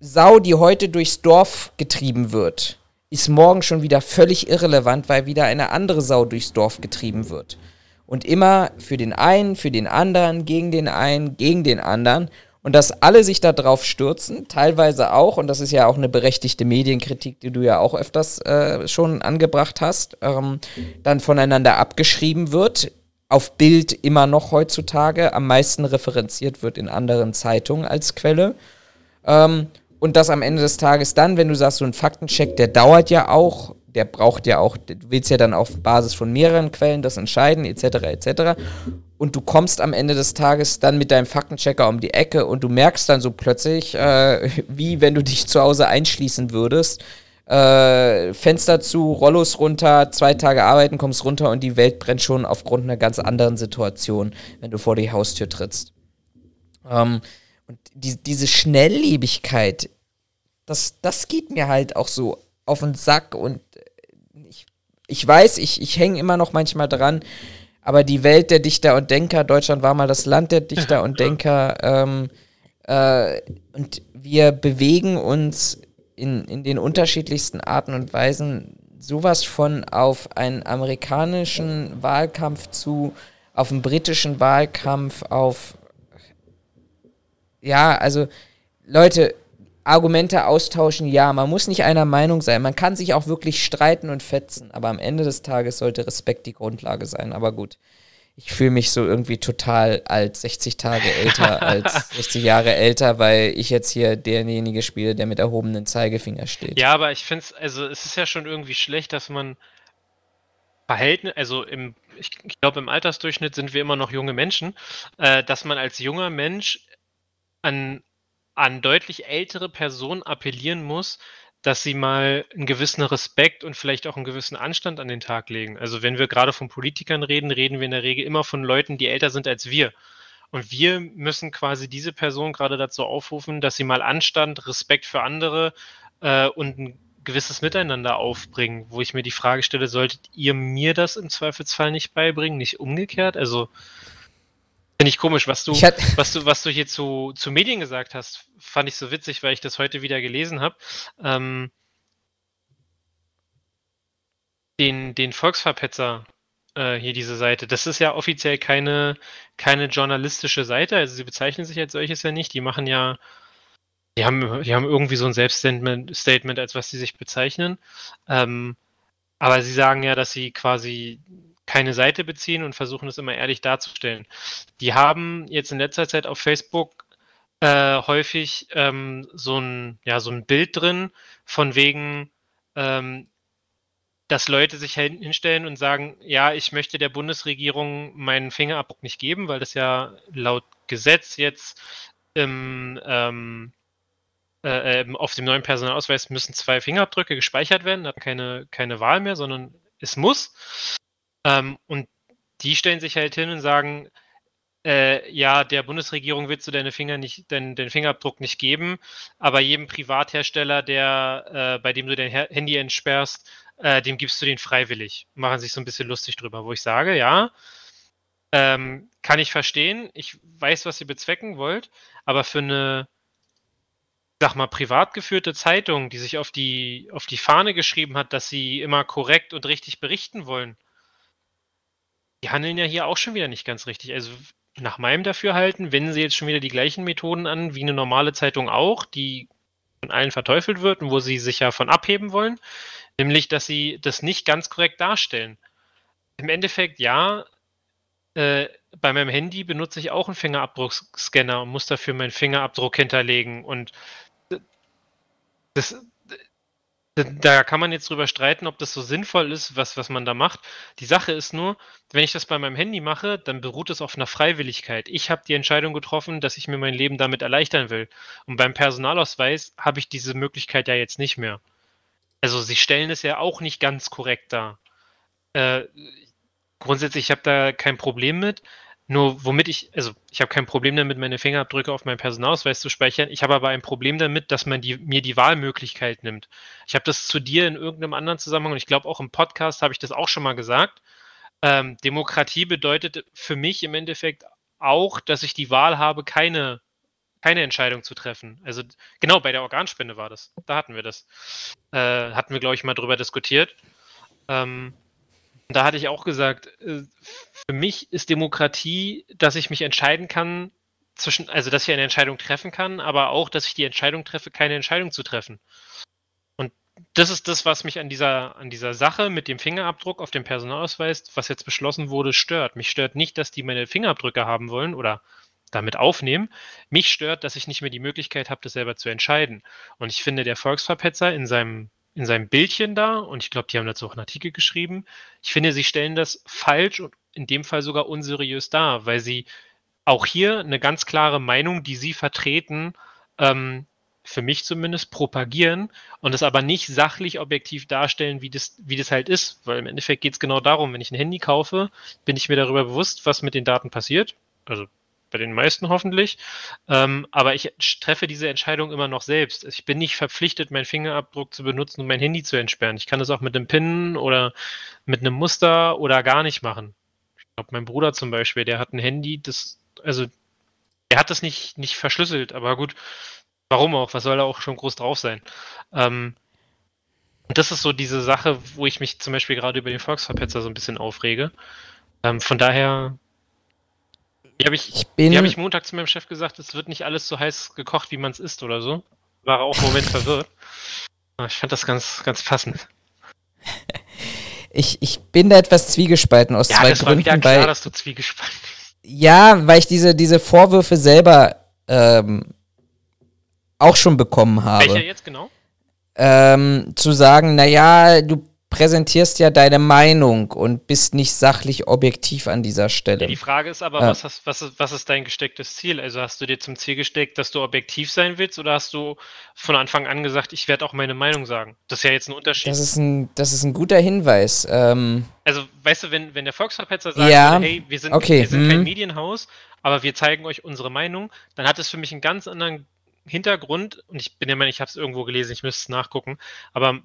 Sau, die heute durchs Dorf getrieben wird, ist morgen schon wieder völlig irrelevant, weil wieder eine andere Sau durchs Dorf getrieben wird. Und immer für den einen, für den anderen, gegen den einen, gegen den anderen. Und dass alle sich da drauf stürzen, teilweise auch, und das ist ja auch eine berechtigte Medienkritik, die du ja auch öfters äh, schon angebracht hast, ähm, dann voneinander abgeschrieben wird. Auf Bild immer noch heutzutage am meisten referenziert wird in anderen Zeitungen als Quelle. Ähm, und das am Ende des Tages dann, wenn du sagst, so ein Faktencheck, der dauert ja auch, der braucht ja auch, du willst ja dann auf Basis von mehreren Quellen das entscheiden, etc., etc. Und du kommst am Ende des Tages dann mit deinem Faktenchecker um die Ecke und du merkst dann so plötzlich, äh, wie wenn du dich zu Hause einschließen würdest, äh, Fenster zu, Rollos runter, zwei Tage arbeiten, kommst runter und die Welt brennt schon aufgrund einer ganz anderen Situation, wenn du vor die Haustür trittst. Ähm, die, diese Schnelllebigkeit, das, das geht mir halt auch so auf den Sack und ich, ich weiß, ich, ich hänge immer noch manchmal dran, aber die Welt der Dichter und Denker, Deutschland war mal das Land der Dichter und Denker, ähm, äh, und wir bewegen uns in, in den unterschiedlichsten Arten und Weisen sowas von auf einen amerikanischen Wahlkampf zu, auf einen britischen Wahlkampf, auf ja, also Leute, Argumente austauschen, ja, man muss nicht einer Meinung sein, man kann sich auch wirklich streiten und fetzen, aber am Ende des Tages sollte Respekt die Grundlage sein, aber gut. Ich fühle mich so irgendwie total als 60 Tage älter, als 60 Jahre älter, weil ich jetzt hier derjenige spiele, der mit erhobenen Zeigefinger steht. Ja, aber ich finde es, also es ist ja schon irgendwie schlecht, dass man Verhältnis, also im, ich, glaube im Altersdurchschnitt sind wir immer noch junge Menschen, äh, dass man als junger Mensch an, an deutlich ältere Personen appellieren muss, dass sie mal einen gewissen Respekt und vielleicht auch einen gewissen Anstand an den Tag legen. Also wenn wir gerade von Politikern reden, reden wir in der Regel immer von Leuten, die älter sind als wir. Und wir müssen quasi diese Person gerade dazu aufrufen, dass sie mal Anstand, Respekt für andere äh, und ein gewisses Miteinander aufbringen, wo ich mir die Frage stelle, solltet ihr mir das im Zweifelsfall nicht beibringen, nicht umgekehrt? Also finde ich komisch, was du, hat- was du, was du hier zu, zu Medien gesagt hast, fand ich so witzig, weil ich das heute wieder gelesen habe. Ähm, den, den Volksverpetzer, äh, hier diese Seite, das ist ja offiziell keine, keine journalistische Seite, also sie bezeichnen sich als solches ja nicht, die machen ja, die haben, die haben irgendwie so ein Selbststatement, Statement, als was sie sich bezeichnen. Ähm, aber sie sagen ja, dass sie quasi keine Seite beziehen und versuchen es immer ehrlich darzustellen. Die haben jetzt in letzter Zeit auf Facebook äh, häufig ähm, so, ein, ja, so ein Bild drin, von wegen, ähm, dass Leute sich hin- hinstellen und sagen, ja, ich möchte der Bundesregierung meinen Fingerabdruck nicht geben, weil das ja laut Gesetz jetzt im, ähm, äh, ähm, auf dem neuen Personalausweis müssen zwei Fingerabdrücke gespeichert werden, hat keine, keine Wahl mehr, sondern es muss. Ähm, und die stellen sich halt hin und sagen, äh, ja, der Bundesregierung willst du deine Finger nicht, den, den Fingerabdruck nicht geben, aber jedem Privathersteller, der, äh, bei dem du dein Her Handy entsperrst, äh, dem gibst du den freiwillig. Machen sich so ein bisschen lustig drüber, wo ich sage, ja, ähm, kann ich verstehen. Ich weiß, was ihr bezwecken wollt, aber für eine, sag mal, privat geführte Zeitung, die sich auf die, auf die Fahne geschrieben hat, dass sie immer korrekt und richtig berichten wollen, die handeln ja hier auch schon wieder nicht ganz richtig. Also nach meinem Dafürhalten wenden sie jetzt schon wieder die gleichen Methoden an wie eine normale Zeitung auch, die von allen verteufelt wird und wo sie sich ja von abheben wollen, nämlich dass sie das nicht ganz korrekt darstellen. Im Endeffekt ja, äh, bei meinem Handy benutze ich auch einen Fingerabdruckscanner und muss dafür meinen Fingerabdruck hinterlegen und das, da kann man jetzt drüber streiten, ob das so sinnvoll ist, was, was man da macht. Die Sache ist nur, wenn ich das bei meinem Handy mache, dann beruht es auf einer Freiwilligkeit. Ich habe die Entscheidung getroffen, dass ich mir mein Leben damit erleichtern will. Und beim Personalausweis habe ich diese Möglichkeit ja jetzt nicht mehr. Also sie stellen es ja auch nicht ganz korrekt dar. Äh, grundsätzlich, ich habe da kein Problem mit. Nur womit ich, also ich habe kein Problem damit, meine Fingerabdrücke auf meinen Personalausweis zu speichern. Ich habe aber ein Problem damit, dass man die, mir die Wahlmöglichkeit nimmt. Ich habe das zu dir in irgendeinem anderen Zusammenhang und ich glaube auch im Podcast habe ich das auch schon mal gesagt. Ähm, Demokratie bedeutet für mich im Endeffekt auch, dass ich die Wahl habe, keine, keine Entscheidung zu treffen. Also genau bei der Organspende war das. Da hatten wir das. Äh, hatten wir, glaube ich, mal drüber diskutiert. Ähm, da hatte ich auch gesagt, äh, für mich ist Demokratie, dass ich mich entscheiden kann, zwischen, also dass ich eine Entscheidung treffen kann, aber auch, dass ich die Entscheidung treffe, keine Entscheidung zu treffen. Und das ist das, was mich an dieser, an dieser Sache mit dem Fingerabdruck auf dem Personalausweis, was jetzt beschlossen wurde, stört. Mich stört nicht, dass die meine Fingerabdrücke haben wollen oder damit aufnehmen. Mich stört, dass ich nicht mehr die Möglichkeit habe, das selber zu entscheiden. Und ich finde, der Volksverpetzer in seinem in seinem Bildchen da, und ich glaube, die haben dazu auch einen Artikel geschrieben, ich finde, sie stellen das falsch und in dem Fall sogar unseriös dar, weil sie auch hier eine ganz klare Meinung, die sie vertreten, ähm, für mich zumindest propagieren und es aber nicht sachlich objektiv darstellen, wie das, wie das halt ist, weil im Endeffekt geht es genau darum, wenn ich ein Handy kaufe, bin ich mir darüber bewusst, was mit den Daten passiert, also bei den meisten hoffentlich. Ähm, aber ich treffe diese Entscheidung immer noch selbst. Ich bin nicht verpflichtet, meinen Fingerabdruck zu benutzen, um mein Handy zu entsperren. Ich kann das auch mit einem Pin oder mit einem Muster oder gar nicht machen. Ich glaube, mein Bruder zum Beispiel, der hat ein Handy, das, also, er hat das nicht, nicht verschlüsselt, aber gut, warum auch? Was soll da auch schon groß drauf sein? Ähm, das ist so diese Sache, wo ich mich zum Beispiel gerade über den Volksverpetzer so ein bisschen aufrege. Ähm, von daher die habe ich, Ich bin. hab ich Montag zu meinem Chef gesagt, es wird nicht alles so heiß gekocht, wie man es isst oder so. War auch einen Moment verwirrt. Ich fand das ganz, ganz passend. Ich, ich bin da etwas zwiegespalten aus Ja, zwei das war wieder Gründen, klar, dass du zwiegespalten bist. ja, weil ich diese, diese Vorwürfe selber ähm, auch schon bekommen habe. Welcher jetzt genau? ähm, zu sagen, naja, du präsentierst ja deine Meinung und bist nicht sachlich objektiv an dieser Stelle. Ja, die Frage ist aber, Ja. was, hast, was, ist, was ist dein gestecktes Ziel? Also hast du dir zum Ziel gesteckt, dass du objektiv sein willst oder hast du von Anfang an gesagt, ich werde auch meine Meinung sagen? Das ist ja jetzt ein Unterschied. Das ist ein, das ist ein guter Hinweis. Ähm, Also, weißt du, wenn, wenn der Volksverpetzer sagt, Ja, hey, wir sind, okay, wir sind kein mhm. Medienhaus, aber wir zeigen euch unsere Meinung, dann hat es für mich einen ganz anderen, Hintergrund, und ich bin der Meinung, ich habe es irgendwo gelesen, ich müsste es nachgucken, aber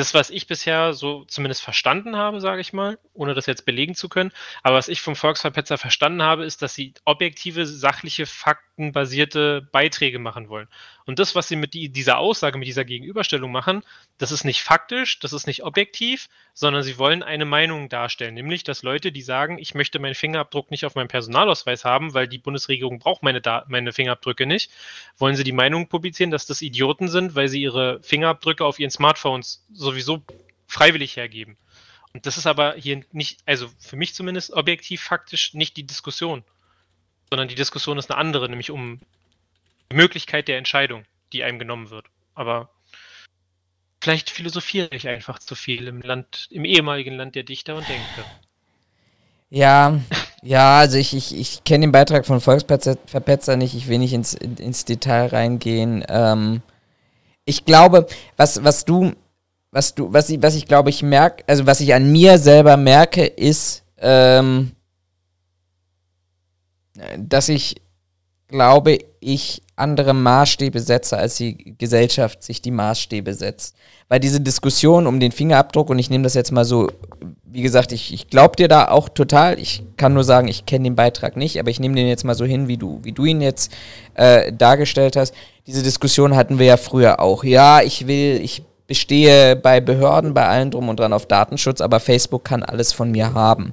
das, was ich bisher so zumindest verstanden habe, sage ich mal, ohne das jetzt belegen zu können, aber was ich vom Volksverpetzer verstanden habe, ist, dass sie objektive, sachliche, faktenbasierte Beiträge machen wollen. Und das, was sie mit die, dieser Aussage, mit dieser Gegenüberstellung machen, das ist nicht faktisch, das ist nicht objektiv, sondern sie wollen eine Meinung darstellen, nämlich, dass Leute, die sagen, ich möchte meinen Fingerabdruck nicht auf meinem Personalausweis haben, weil die Bundesregierung braucht meine, da meine Fingerabdrücke nicht, wollen sie die Meinung publizieren, dass das Idioten sind, weil sie ihre Fingerabdrücke auf ihren Smartphones sowieso freiwillig hergeben. Und das ist aber hier nicht, also für mich zumindest objektiv faktisch nicht die Diskussion, sondern die Diskussion ist eine andere, nämlich um Möglichkeit der Entscheidung, die einem genommen wird. Aber vielleicht philosophiere ich einfach zu viel im Land, im ehemaligen Land der Dichter und Denker. Ja, ja, also ich, ich, ich kenne den Beitrag von Volksverpetzer nicht, ich will nicht ins, ins Detail reingehen. Ähm, ich glaube, was, was du, was du, was ich, was ich glaube, ich merke, also was ich an mir selber merke, ist, ähm, dass ich glaube, ich andere Maßstäbe setze, als die Gesellschaft sich die Maßstäbe setzt. Weil diese Diskussion um den Fingerabdruck, und ich nehme das jetzt mal so, wie gesagt, ich, ich glaube dir da auch total. Ich kann nur sagen, ich kenne den Beitrag nicht, aber ich nehme den jetzt mal so hin, wie du, wie du ihn jetzt äh, dargestellt hast. Diese Diskussion hatten wir ja früher auch. Ja, ich will, ich bestehe bei Behörden, bei allen drum und dran auf Datenschutz, aber Facebook kann alles von mir haben.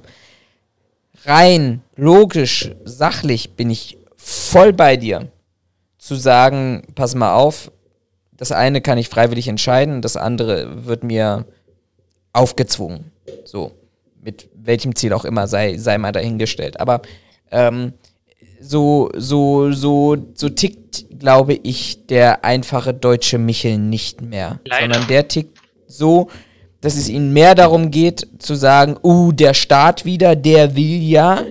Rein logisch, sachlich bin ich voll bei dir zu sagen, pass mal auf, das eine kann ich freiwillig entscheiden, das andere wird mir aufgezwungen. So, mit welchem Ziel auch immer, sei, sei mal dahingestellt. Aber ähm, so, so, so, so tickt, glaube ich, der einfache deutsche Michel nicht mehr. Leider. Sondern der tickt so, dass es ihnen mehr darum geht, zu sagen, uh, der Staat wieder, der will ja,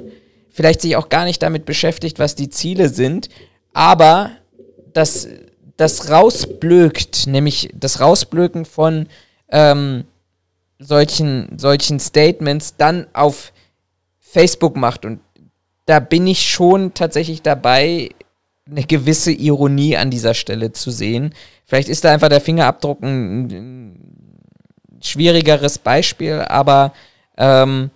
vielleicht sich auch gar nicht damit beschäftigt, was die Ziele sind, aber das, das rausblökt, nämlich das Rausblöken von ähm, solchen, solchen Statements dann auf Facebook macht. Und da bin ich schon tatsächlich dabei, eine gewisse Ironie an dieser Stelle zu sehen. Vielleicht ist da einfach der Fingerabdruck ein, ein schwierigeres Beispiel, aber ähm,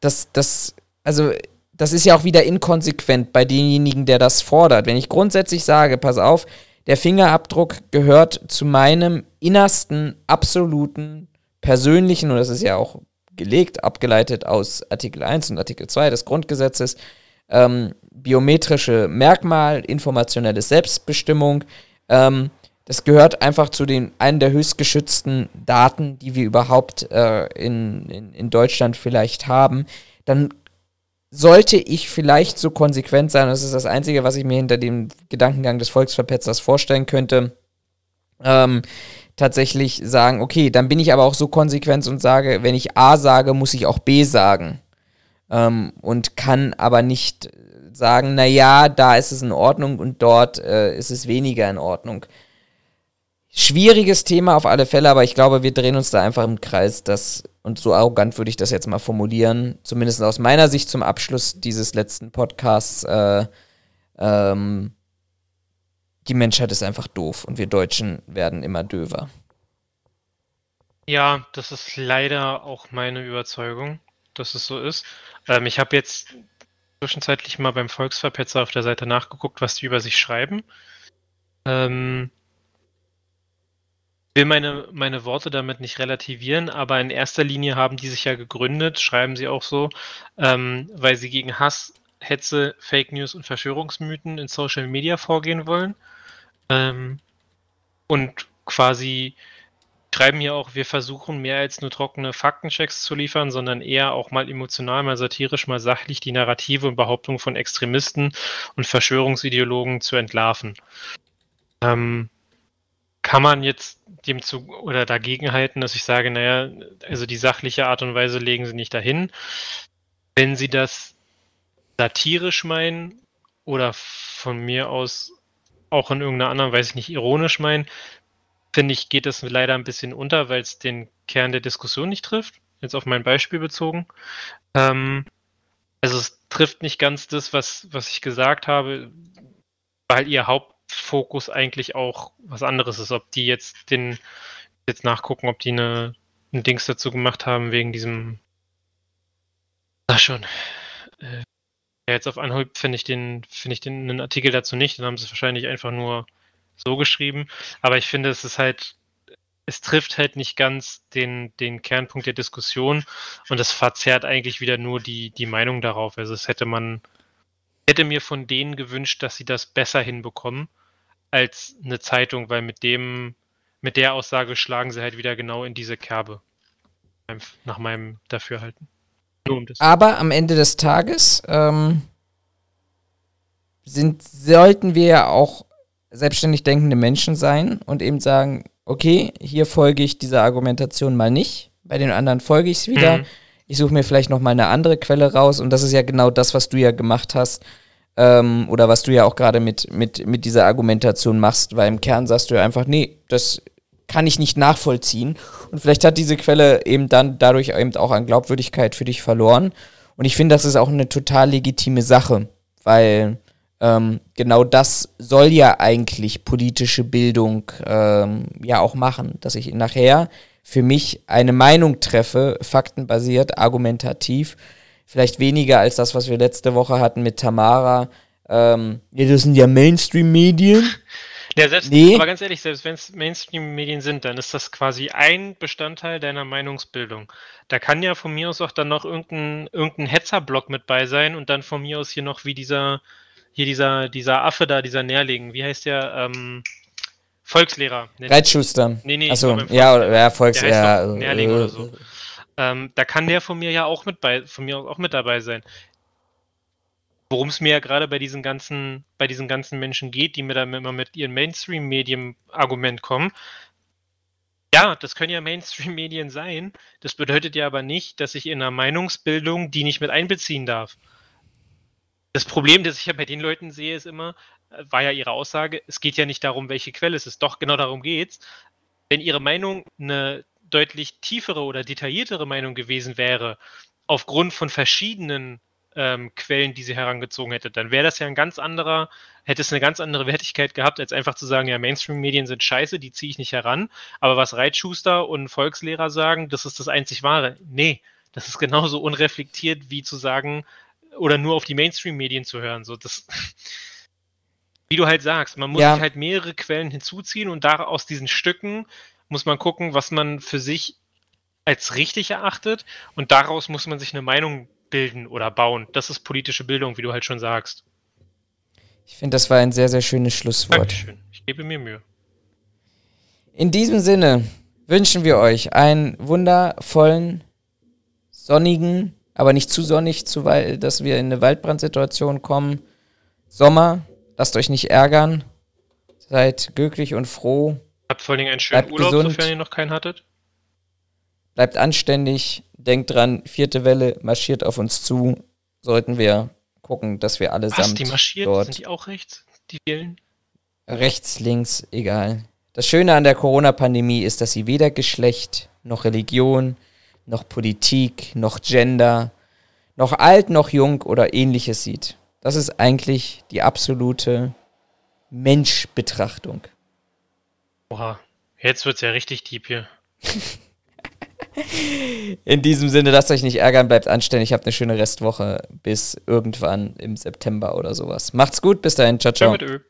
das, das, also das ist ja auch wieder inkonsequent bei demjenigen, der das fordert. Wenn ich grundsätzlich sage, pass auf, der Fingerabdruck gehört zu meinem innersten, absoluten, persönlichen, und das ist ja auch gelegt, abgeleitet aus Artikel 1 und Artikel 2 des Grundgesetzes, ähm, biometrische Merkmal, informationelle Selbstbestimmung. Ähm, das gehört einfach zu den einen der höchst geschützten Daten, die wir überhaupt äh, in, in, in Deutschland vielleicht haben. Dann sollte ich vielleicht so konsequent sein, das ist das Einzige, was ich mir hinter dem Gedankengang des Volksverpetzers vorstellen könnte, ähm, tatsächlich sagen, okay, dann bin ich aber auch so konsequent und sage, wenn ich A sage, muss ich auch B sagen. Ähm, und kann aber nicht sagen, naja, da ist es in Ordnung und dort äh, ist es weniger in Ordnung. Schwieriges Thema auf alle Fälle, aber ich glaube, wir drehen uns da einfach im Kreis, dass, und so arrogant würde ich das jetzt mal formulieren, zumindest aus meiner Sicht zum Abschluss dieses letzten Podcasts, äh, ähm, die Menschheit ist einfach doof und wir Deutschen werden immer döver. Ja, das ist leider auch meine Überzeugung, dass es so ist. Ähm, ich habe jetzt zwischenzeitlich mal beim Volksverpetzer auf der Seite nachgeguckt, was die über sich schreiben. Ähm, will meine, meine Worte damit nicht relativieren, aber in erster Linie haben die sich ja gegründet, schreiben sie auch so, ähm, weil sie gegen Hass, Hetze, Fake News und Verschwörungsmythen in Social Media vorgehen wollen. Ähm, und quasi schreiben hier auch, wir versuchen mehr als nur trockene Faktenchecks zu liefern, sondern eher auch mal emotional, mal satirisch, mal sachlich die Narrative und Behauptungen von Extremisten und Verschwörungsideologen zu entlarven. Ähm, kann man jetzt dem zu oder dagegen halten, dass ich sage, naja, also die sachliche Art und Weise legen sie nicht dahin. Wenn sie das satirisch meinen oder von mir aus auch in irgendeiner anderen, weiß ich nicht, ironisch meinen, finde ich, geht das leider ein bisschen unter, weil es den Kern der Diskussion nicht trifft. Jetzt auf mein Beispiel bezogen. Ähm, also es trifft nicht ganz das, was, was ich gesagt habe, weil ihr Haupt Fokus eigentlich auch was anderes ist. Ob die jetzt den jetzt nachgucken, ob die eine, ein Dings dazu gemacht haben wegen diesem. Ach schon. Äh, jetzt auf Anhieb finde ich den, finde ich den einen Artikel dazu nicht. Dann haben sie es wahrscheinlich einfach nur so geschrieben. Aber ich finde, es ist halt, es trifft halt nicht ganz den, den Kernpunkt der Diskussion und es verzerrt eigentlich wieder nur die, die Meinung darauf. Also es hätte man, hätte mir von denen gewünscht, dass sie das besser hinbekommen als eine Zeitung, weil mit dem, mit der Aussage schlagen sie halt wieder genau in diese Kerbe. Nach meinem Dafürhalten. Um Aber am Ende des Tages ähm, sind, sollten wir ja auch selbstständig denkende Menschen sein und eben sagen, okay, hier folge ich dieser Argumentation mal nicht, bei den anderen folge ich es wieder. Mhm. Ich suche mir vielleicht noch mal eine andere Quelle raus und das ist ja genau das, was du ja gemacht hast ähm, oder was du ja auch gerade mit, mit, mit dieser Argumentation machst, weil im Kern sagst du ja einfach, nee, das kann ich nicht nachvollziehen. Und vielleicht hat diese Quelle eben dann dadurch eben auch an Glaubwürdigkeit für dich verloren. Und ich finde, das ist auch eine total legitime Sache, weil ähm, genau das soll ja eigentlich politische Bildung ähm, ja auch machen, dass ich nachher für mich eine Meinung treffe, faktenbasiert, argumentativ, vielleicht weniger als das, was wir letzte Woche hatten mit Tamara. Ähm, ja, das sind ja Mainstream-Medien. Ja, selbst, nee. aber ganz ehrlich, selbst wenn es Mainstream-Medien sind, dann ist das quasi ein Bestandteil deiner Meinungsbildung. Da kann ja von mir aus auch dann noch irgendein, irgendein Hetzerblock mit bei sein und dann von mir aus hier noch wie dieser, hier dieser, dieser Affe da, dieser Nährling, wie heißt der? Ähm, Volkslehrer. Reitschuster. Nee, nee, Achso, ja, oder, ja, Volkslehrer. Nährling oder so. Ähm, da kann der von mir ja auch mit bei, von mir auch mit dabei sein worum es mir ja gerade bei diesen ganzen, bei diesen ganzen Menschen geht, die mir dann immer mit ihren Mainstream-Medien-Argument kommen. Ja, das können ja Mainstream-Medien sein. Das bedeutet ja aber nicht, dass ich in einer Meinungsbildung die nicht mit einbeziehen darf. Das Problem, das ich ja bei den Leuten sehe, ist immer, äh, war ja ihre Aussage, es geht ja nicht darum, welche Quelle es ist. Doch, genau darum geht's. Wenn ihre Meinung eine deutlich tiefere oder detailliertere Meinung gewesen wäre, aufgrund von verschiedenen ähm, Quellen, die sie herangezogen hätte, dann wäre das ja ein ganz anderer, hätte es eine ganz andere Wertigkeit gehabt, als einfach zu sagen, ja, Mainstream-Medien sind scheiße, die ziehe ich nicht heran. Aber was Reitschuster und Volkslehrer sagen, das ist das einzig Wahre. Nee, das ist genauso unreflektiert, wie zu sagen, oder nur auf die Mainstream-Medien zu hören. So, das, wie du halt sagst, man muss ja. sich halt mehrere Quellen hinzuziehen und da aus diesen Stücken muss man gucken, was man für sich als richtig erachtet und daraus muss man sich eine Meinung bilden oder bauen. Das ist politische Bildung, wie du halt schon sagst. Ich finde, das war ein sehr, sehr schönes Schlusswort. Dankeschön. Ich gebe mir Mühe. In diesem Sinne wünschen wir euch einen wundervollen, sonnigen, aber nicht zu sonnig, zu dass wir in eine Waldbrandsituation kommen. Sommer, lasst euch nicht ärgern. Seid glücklich und froh. Habt vor allen Dingen einen schönen Bleibt Urlaub, gesund. sofern ihr noch keinen hattet. Bleibt anständig, denkt dran, vierte Welle marschiert auf uns zu. Sollten wir gucken, dass wir allesamt Was, die marschiert? dort... Sind die auch rechts, die wählen? Rechts, links, egal. Das Schöne an der Corona-Pandemie ist, dass sie weder Geschlecht, noch Religion, noch Politik, noch Gender, noch alt, noch jung oder ähnliches sieht. Das ist eigentlich die absolute Menschbetrachtung. Oha, jetzt wird's ja richtig deep hier. In diesem Sinne, lasst euch nicht ärgern, bleibt anständig, habt eine schöne Restwoche bis irgendwann im September oder sowas. Macht's gut, bis dahin, ciao, ciao. ciao